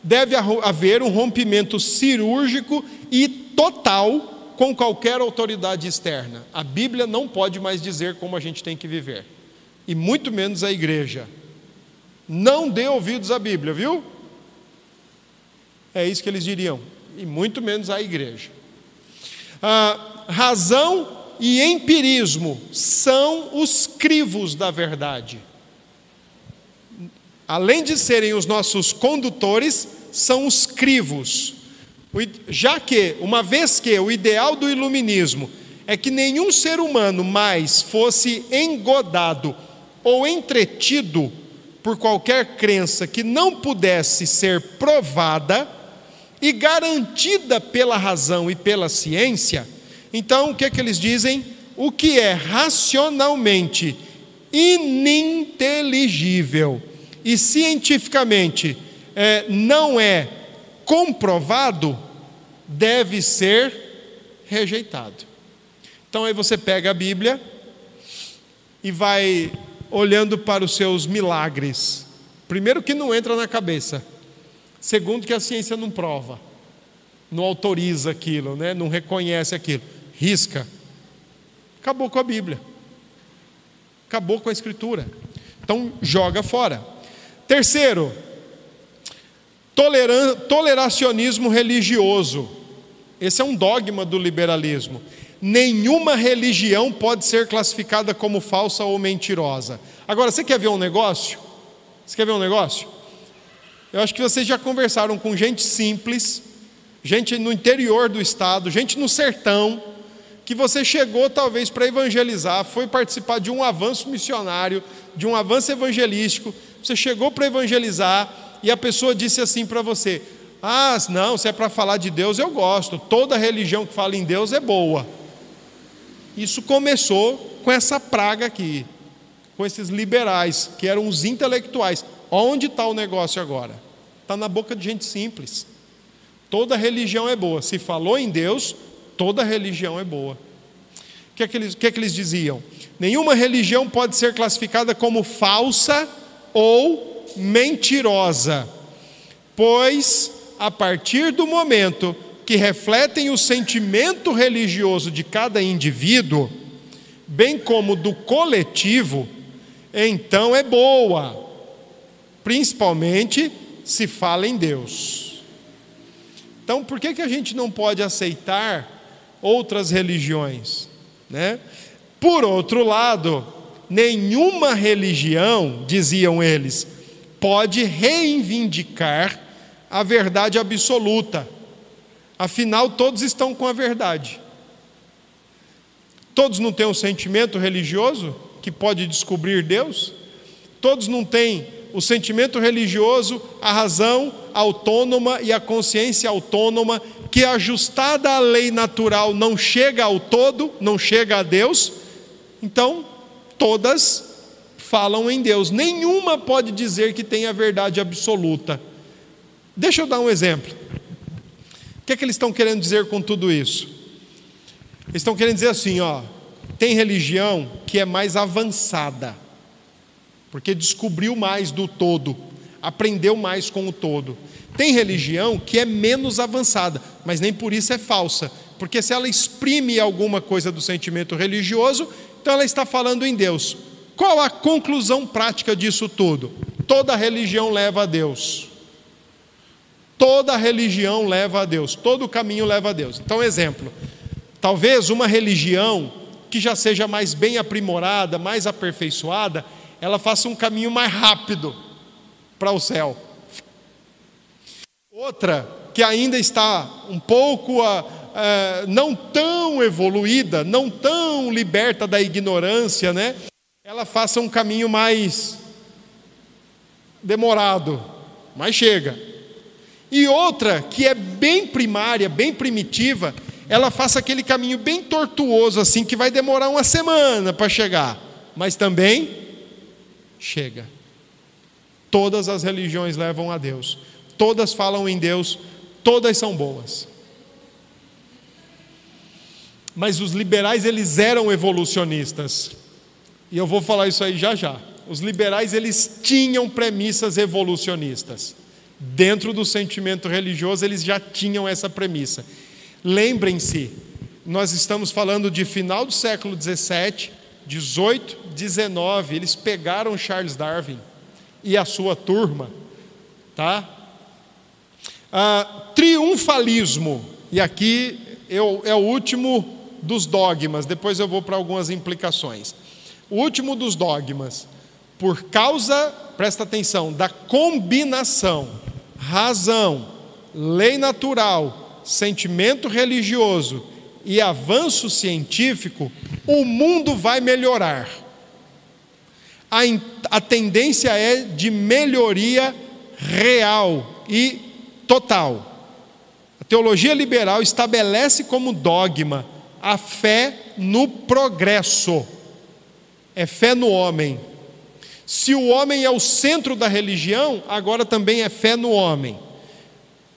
Deve haver um rompimento cirúrgico e total com qualquer autoridade externa. A Bíblia não pode mais dizer como a gente tem que viver, e muito menos a igreja. Não dê ouvidos à Bíblia, viu? É isso que eles diriam, e muito menos a igreja. Ah, razão e empirismo são os crivos da verdade. Além de serem os nossos condutores, são os crivos já que, uma vez que o ideal do iluminismo é que nenhum ser humano mais fosse engodado ou entretido por qualquer crença que não pudesse ser provada e garantida pela razão e pela ciência, então o que é que eles dizem? O que é racionalmente ininteligível e cientificamente é, não é comprovado, deve ser rejeitado. Então aí você pega a Bíblia e vai olhando para os seus milagres. Primeiro, que não entra na cabeça. Segundo, que a ciência não prova, não autoriza aquilo, né? não reconhece aquilo. Risca. Acabou com a Bíblia. Acabou com a Escritura. Então, joga fora. Terceiro, toleracionismo religioso. Esse é um dogma do liberalismo. Nenhuma religião pode ser classificada como falsa ou mentirosa. Agora, você quer ver um negócio? Você quer ver um negócio? Eu acho que vocês já conversaram com gente simples, gente no interior do estado, gente no sertão, que você chegou talvez para evangelizar, foi participar de um avanço missionário, de um avanço evangelístico, você chegou para evangelizar, e a pessoa disse assim para você: Ah, não, se é para falar de Deus, eu gosto. Toda religião que fala em Deus é boa. Isso começou com essa praga aqui, com esses liberais, que eram os intelectuais. Onde está o negócio agora? Está na boca de gente simples. Toda religião é boa. Se falou em Deus, toda religião é boa. O que é que eles, que é que eles diziam? Nenhuma religião pode ser classificada como falsa ou mentirosa, pois a partir do momento que refletem o sentimento religioso de cada indivíduo, bem como do coletivo, então é boa, principalmente se fala em Deus. Então, por que, que a gente não pode aceitar outras religiões? Né? Por outro lado, nenhuma religião, diziam eles, pode reivindicar a verdade absoluta. Afinal, todos estão com a verdade. Todos não têm um sentimento religioso? que pode descobrir Deus? Todos não têm o sentimento religioso, a razão autônoma e a consciência autônoma, que ajustada à lei natural não chega ao todo, não chega a Deus. Então, todas falam em Deus. Nenhuma pode dizer que tem a verdade absoluta. Deixa eu dar um exemplo. O que é que eles estão querendo dizer com tudo isso? Eles estão querendo dizer assim, ó, tem religião que é mais avançada, porque descobriu mais do todo, aprendeu mais com o todo. Tem religião que é menos avançada, mas nem por isso é falsa, porque se ela exprime alguma coisa do sentimento religioso, então ela está falando em Deus. Qual a conclusão prática disso tudo? Toda religião leva a Deus. Toda religião leva a Deus, todo caminho leva a Deus. Então, exemplo: talvez uma religião que já seja mais bem aprimorada, mais aperfeiçoada, ela faça um caminho mais rápido para o céu. Outra que ainda está um pouco a, a, não tão evoluída, não tão liberta da ignorância, né? Ela faça um caminho mais demorado, mas chega e outra que é bem primária, bem primitiva, ela faça aquele caminho bem tortuoso, assim, que vai demorar uma semana para chegar, mas também chega. Todas as religiões levam a Deus, todas falam em Deus, todas são boas. Mas os liberais, eles eram evolucionistas, e eu vou falar isso aí já já. Os liberais, eles tinham premissas evolucionistas. Dentro do sentimento religioso, eles já tinham essa premissa. Lembrem-se, nós estamos falando de final do século 17, 18, 19. Eles pegaram Charles Darwin e a sua turma, tá? Ah, triunfalismo, e aqui eu, é o último dos dogmas, depois eu vou para algumas implicações. O último dos dogmas, por causa, presta atenção, da combinação razão, lei natural, sentimento religioso e avanço científico, o mundo vai melhorar. A, a tendência é de melhoria real e total. A teologia liberal estabelece como dogma a fé no progresso, é fé no homem. Se o homem é o centro da religião, agora também é fé no homem.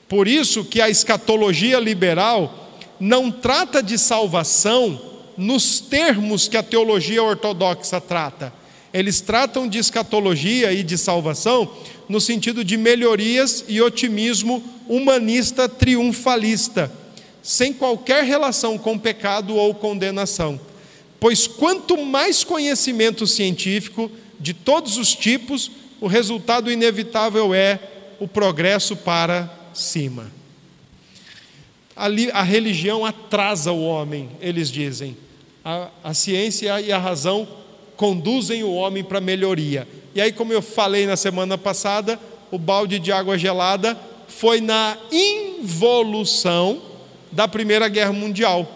Por isso que a escatologia liberal não trata de salvação nos termos que a teologia ortodoxa trata. Eles tratam de escatologia e de salvação no sentido de melhorias e otimismo humanista triunfalista, sem qualquer relação com pecado ou condenação. Pois quanto mais conhecimento científico, de todos os tipos, o resultado inevitável é o progresso para cima. Ali, a religião atrasa o homem, eles dizem. A, a ciência e a razão conduzem o homem para a melhoria. E aí, como eu falei na semana passada, o balde de água gelada foi na involução da Primeira Guerra Mundial,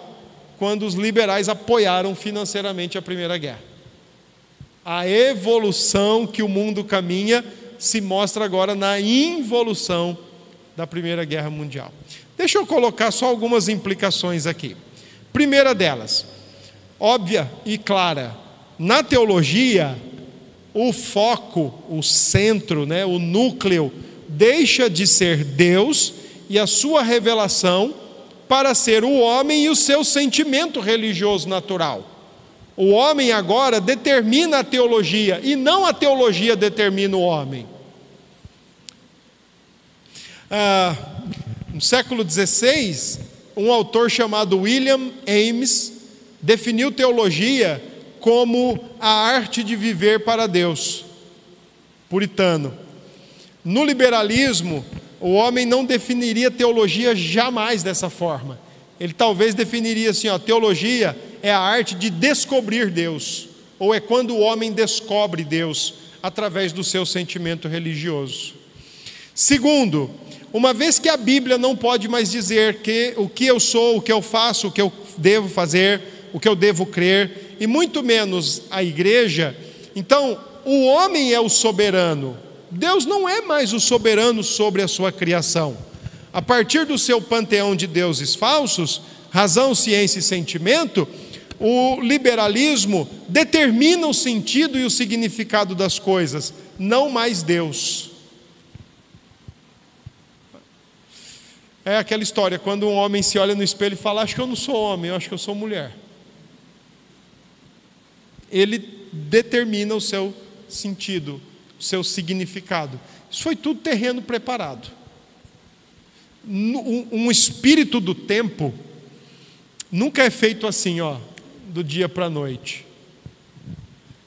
quando os liberais apoiaram financeiramente a Primeira Guerra. A evolução que o mundo caminha se mostra agora na involução da Primeira Guerra Mundial. Deixa eu colocar só algumas implicações aqui. Primeira delas, óbvia e clara, na teologia, o foco, o centro, né, o núcleo, deixa de ser Deus e a sua revelação para ser o homem e o seu sentimento religioso natural. O homem agora determina a teologia e não a teologia determina o homem. Ah, no século XVI, um autor chamado William Ames definiu teologia como a arte de viver para Deus, puritano. No liberalismo, o homem não definiria teologia jamais dessa forma. Ele talvez definiria assim: ó, teologia é a arte de descobrir Deus, ou é quando o homem descobre Deus através do seu sentimento religioso. Segundo, uma vez que a Bíblia não pode mais dizer que o que eu sou, o que eu faço, o que eu devo fazer, o que eu devo crer, e muito menos a igreja, então o homem é o soberano. Deus não é mais o soberano sobre a sua criação. A partir do seu panteão de deuses falsos, razão, ciência e sentimento, o liberalismo determina o sentido e o significado das coisas, não mais Deus. É aquela história, quando um homem se olha no espelho e fala: Acho que eu não sou homem, eu acho que eu sou mulher. Ele determina o seu sentido, o seu significado. Isso foi tudo terreno preparado. Um espírito do tempo nunca é feito assim, ó, do dia para a noite.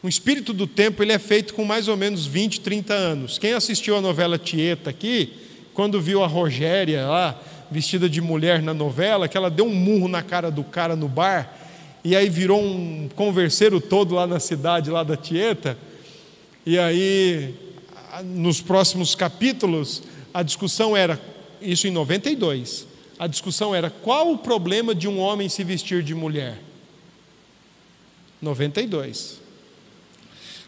Um espírito do tempo ele é feito com mais ou menos 20, 30 anos. Quem assistiu a novela Tieta aqui, quando viu a Rogéria lá, vestida de mulher na novela, que ela deu um murro na cara do cara no bar, e aí virou um converseiro todo lá na cidade, lá da Tieta, e aí, nos próximos capítulos, a discussão era, isso em 92, a discussão era qual o problema de um homem se vestir de mulher? 92.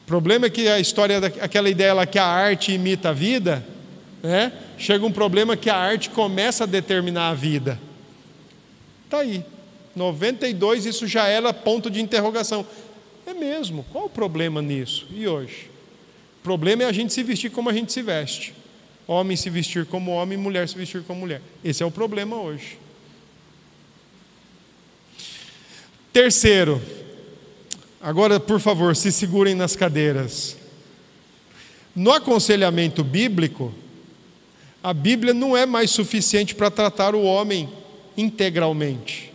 O problema é que a história, aquela ideia lá que a arte imita a vida, né? chega um problema que a arte começa a determinar a vida. Está aí. 92, isso já era ponto de interrogação. É mesmo, qual o problema nisso? E hoje? O problema é a gente se vestir como a gente se veste. Homem se vestir como homem, mulher se vestir como mulher. Esse é o problema hoje. Terceiro, Agora, por favor, se segurem nas cadeiras. No aconselhamento bíblico, a Bíblia não é mais suficiente para tratar o homem integralmente.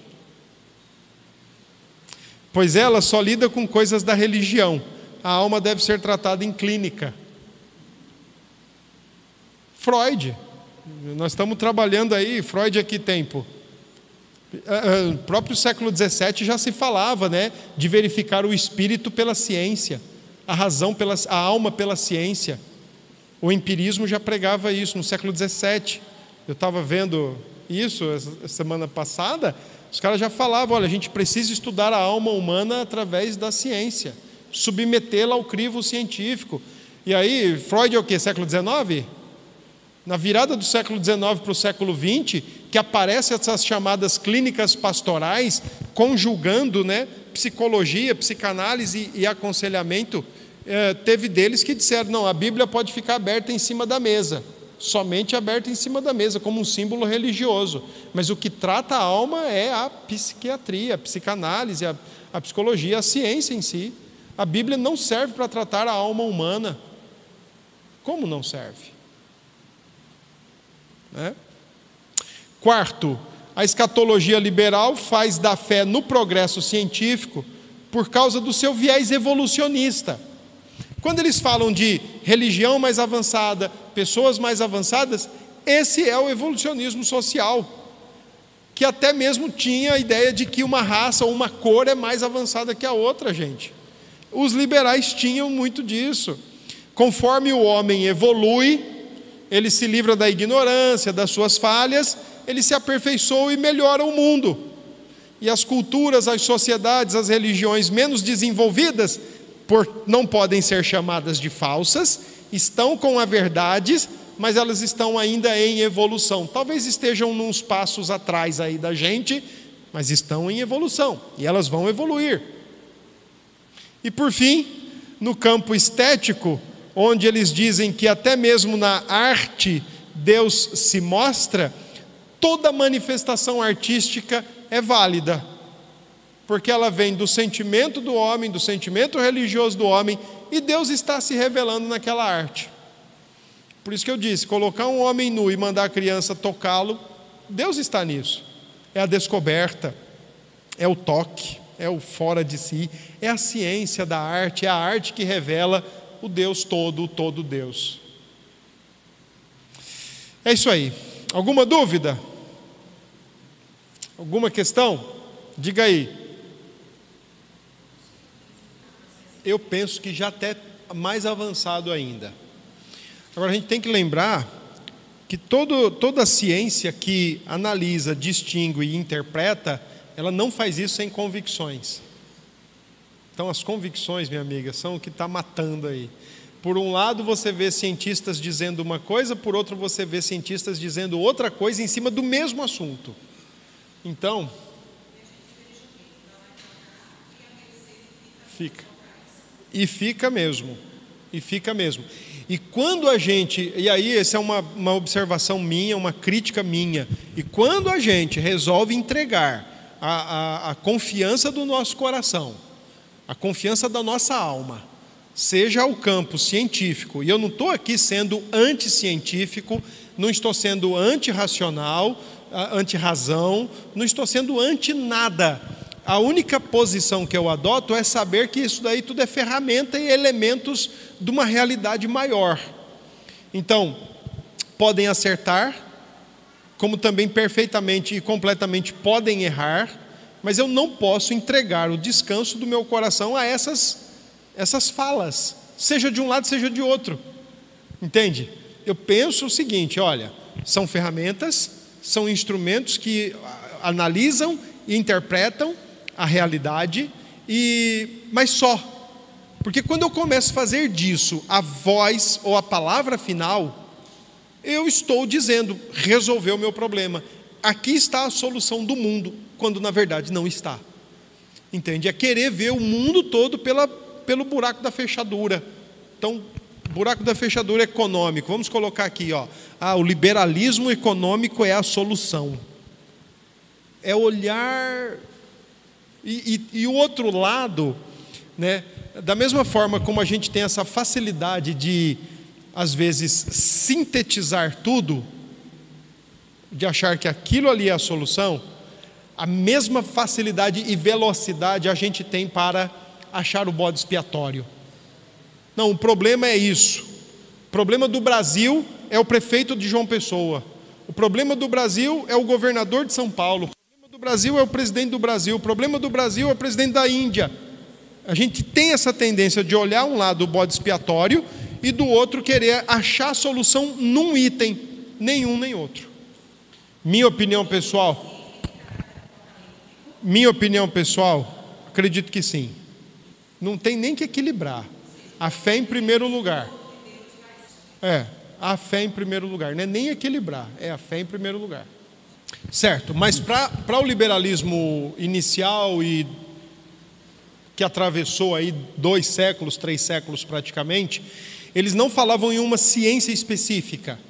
Pois ela só lida com coisas da religião. A alma deve ser tratada em clínica. Freud, nós estamos trabalhando aí, Freud há que tempo? É, é, próprio século XVII já se falava né, de verificar o espírito pela ciência, a razão, pela, a alma pela ciência. O empirismo já pregava isso no século XVII. Eu estava vendo isso semana passada, os caras já falavam: olha, a gente precisa estudar a alma humana através da ciência, submetê-la ao crivo científico. E aí, Freud é o que? Século XIX? Na virada do século XIX para o século XX, que aparecem essas chamadas clínicas pastorais, conjugando né, psicologia, psicanálise e aconselhamento, é, teve deles que disseram: não, a Bíblia pode ficar aberta em cima da mesa, somente aberta em cima da mesa, como um símbolo religioso. Mas o que trata a alma é a psiquiatria, a psicanálise, a, a psicologia, a ciência em si. A Bíblia não serve para tratar a alma humana. Como não serve? Né? Quarto, a escatologia liberal faz da fé no progresso científico por causa do seu viés evolucionista. Quando eles falam de religião mais avançada, pessoas mais avançadas, esse é o evolucionismo social, que até mesmo tinha a ideia de que uma raça ou uma cor é mais avançada que a outra, gente. Os liberais tinham muito disso. Conforme o homem evolui, ele se livra da ignorância, das suas falhas, ele se aperfeiçoa e melhora o mundo. E as culturas, as sociedades, as religiões menos desenvolvidas, por, não podem ser chamadas de falsas, estão com a verdade, mas elas estão ainda em evolução. Talvez estejam uns passos atrás aí da gente, mas estão em evolução e elas vão evoluir. E por fim, no campo estético, onde eles dizem que até mesmo na arte Deus se mostra, toda manifestação artística é válida, porque ela vem do sentimento do homem, do sentimento religioso do homem, e Deus está se revelando naquela arte. Por isso que eu disse: colocar um homem nu e mandar a criança tocá-lo, Deus está nisso. É a descoberta, é o toque, é o fora de si, é a ciência da arte, é a arte que revela o Deus todo, o todo Deus. É isso aí. Alguma dúvida? Alguma questão? Diga aí. Eu penso que já até mais avançado ainda. Agora a gente tem que lembrar que todo, toda ciência que analisa, distingue e interpreta, ela não faz isso sem convicções. Então, as convicções, minha amiga, são o que está matando aí. Por um lado, você vê cientistas dizendo uma coisa, por outro, você vê cientistas dizendo outra coisa em cima do mesmo assunto. Então, fica. E fica mesmo. E fica mesmo. E quando a gente, e aí essa é uma, uma observação minha, uma crítica minha, e quando a gente resolve entregar a, a, a confiança do nosso coração, a confiança da nossa alma, seja ao campo científico, e eu não estou aqui sendo anticientífico, não estou sendo antirracional, anti-razão, não estou sendo anti-nada. A única posição que eu adoto é saber que isso daí tudo é ferramenta e elementos de uma realidade maior. Então, podem acertar, como também perfeitamente e completamente podem errar, mas eu não posso entregar o descanso do meu coração a essas, essas falas, seja de um lado, seja de outro. Entende? Eu penso o seguinte: olha, são ferramentas, são instrumentos que analisam e interpretam a realidade, e mas só. Porque quando eu começo a fazer disso a voz ou a palavra final, eu estou dizendo, resolveu o meu problema. Aqui está a solução do mundo quando na verdade não está. Entende? É querer ver o mundo todo pela, pelo buraco da fechadura. Então, buraco da fechadura econômico. Vamos colocar aqui, ó. Ah, o liberalismo econômico é a solução. É olhar e, e, e o outro lado, né? Da mesma forma como a gente tem essa facilidade de às vezes sintetizar tudo, de achar que aquilo ali é a solução, a mesma facilidade e velocidade a gente tem para achar o bode expiatório. Não, o problema é isso. O problema do Brasil é o prefeito de João Pessoa. O problema do Brasil é o governador de São Paulo. O problema do Brasil é o presidente do Brasil. O problema do Brasil é o presidente da Índia. A gente tem essa tendência de olhar um lado o bode expiatório e do outro querer achar solução num item, nenhum nem outro. Minha opinião pessoal, minha opinião pessoal, acredito que sim. Não tem nem que equilibrar. A fé em primeiro lugar. É, a fé em primeiro lugar. Não é nem equilibrar, é a fé em primeiro lugar. Certo, mas para o liberalismo inicial e que atravessou aí dois séculos, três séculos praticamente, eles não falavam em uma ciência específica.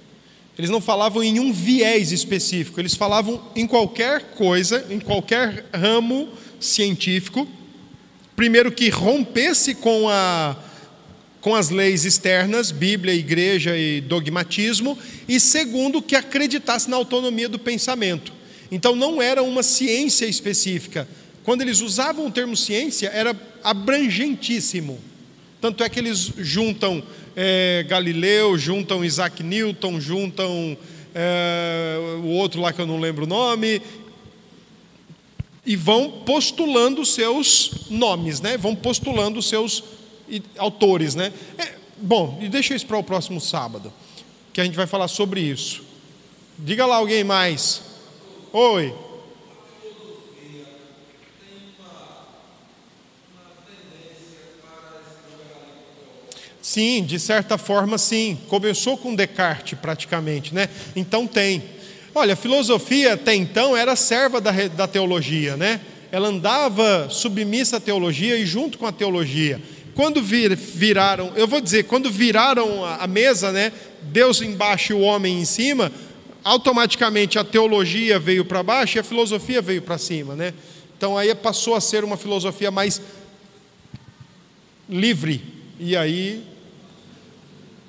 Eles não falavam em um viés específico, eles falavam em qualquer coisa, em qualquer ramo científico, primeiro que rompesse com, a, com as leis externas, Bíblia, igreja e dogmatismo, e segundo que acreditasse na autonomia do pensamento. Então não era uma ciência específica. Quando eles usavam o termo ciência, era abrangentíssimo. Tanto é que eles juntam é, Galileu, juntam Isaac Newton, juntam é, o outro lá que eu não lembro o nome, e vão postulando seus nomes, né? vão postulando seus autores. Né? É, bom, e deixa isso para o próximo sábado, que a gente vai falar sobre isso. Diga lá alguém mais. Oi. Sim, de certa forma, sim. Começou com Descartes, praticamente, né? Então tem. Olha, a filosofia até então era serva da, da teologia, né? Ela andava submissa à teologia e junto com a teologia. Quando vir, viraram, eu vou dizer, quando viraram a, a mesa, né? Deus embaixo e o homem em cima, automaticamente a teologia veio para baixo e a filosofia veio para cima, né? Então aí passou a ser uma filosofia mais livre. E aí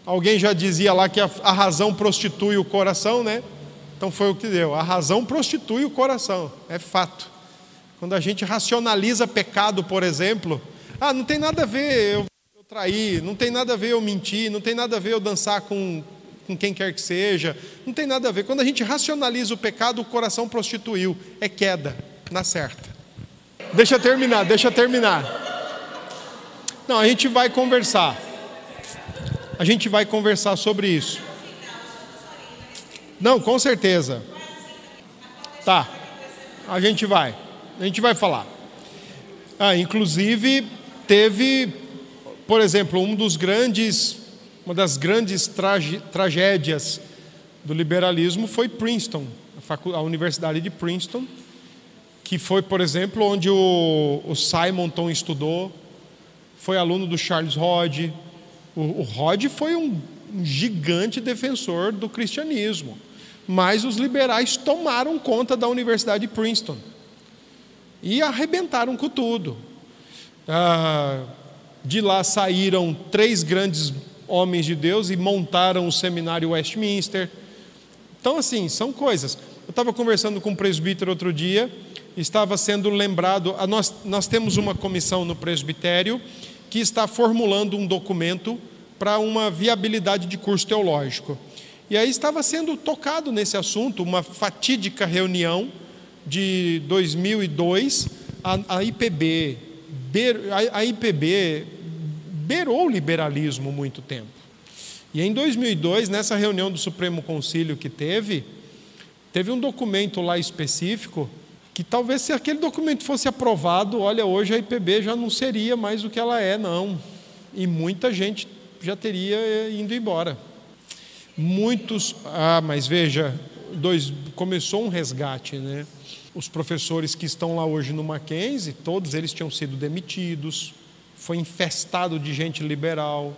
Alguém já dizia lá que a, a razão prostitui o coração, né? Então foi o que deu. A razão prostitui o coração, é fato. Quando a gente racionaliza pecado, por exemplo, ah, não tem nada a ver eu, eu trair, não tem nada a ver eu mentir, não tem nada a ver eu dançar com, com quem quer que seja, não tem nada a ver. Quando a gente racionaliza o pecado, o coração prostituiu, é queda, na certa. Deixa eu terminar, deixa eu terminar. Não, a gente vai conversar. A gente vai conversar sobre isso. Não, com certeza. Tá. A gente vai. A gente vai falar. Ah, inclusive, teve, por exemplo, um dos grandes, uma das grandes trage, tragédias do liberalismo foi Princeton, a, a, Universidade de Princeton, que foi, por exemplo, onde o, o Simonton estudou, foi aluno do Charles Hodge. O, o foi um, um gigante defensor do cristianismo, mas os liberais tomaram conta da Universidade de Princeton e arrebentaram com tudo. Ah, de lá saíram três grandes homens de Deus e montaram o seminário Westminster. Então, assim, são coisas. Eu estava conversando com um presbítero outro dia, estava sendo lembrado. Nós, nós temos uma comissão no presbitério que está formulando um documento para uma viabilidade de curso teológico. E aí estava sendo tocado nesse assunto, uma fatídica reunião de 2002, a, a IPB, a, IPB beirou o liberalismo muito tempo. E em 2002, nessa reunião do Supremo Concílio que teve, teve um documento lá específico que talvez se aquele documento fosse aprovado, olha, hoje a IPB já não seria mais o que ela é, não. E muita gente já teria ido embora. Muitos, ah, mas veja, dois, começou um resgate, né? Os professores que estão lá hoje no Mackenzie, todos eles tinham sido demitidos, foi infestado de gente liberal,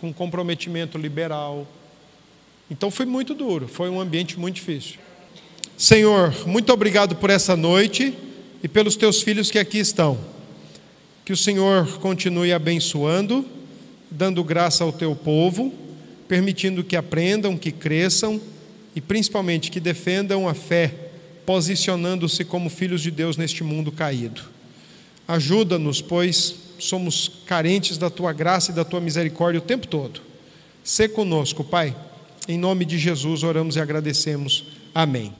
com comprometimento liberal. Então foi muito duro, foi um ambiente muito difícil. Senhor, muito obrigado por essa noite e pelos teus filhos que aqui estão. Que o Senhor continue abençoando, dando graça ao teu povo, permitindo que aprendam, que cresçam e principalmente que defendam a fé, posicionando-se como filhos de Deus neste mundo caído. Ajuda-nos, pois somos carentes da tua graça e da tua misericórdia o tempo todo. Sê conosco, Pai. Em nome de Jesus oramos e agradecemos. Amém.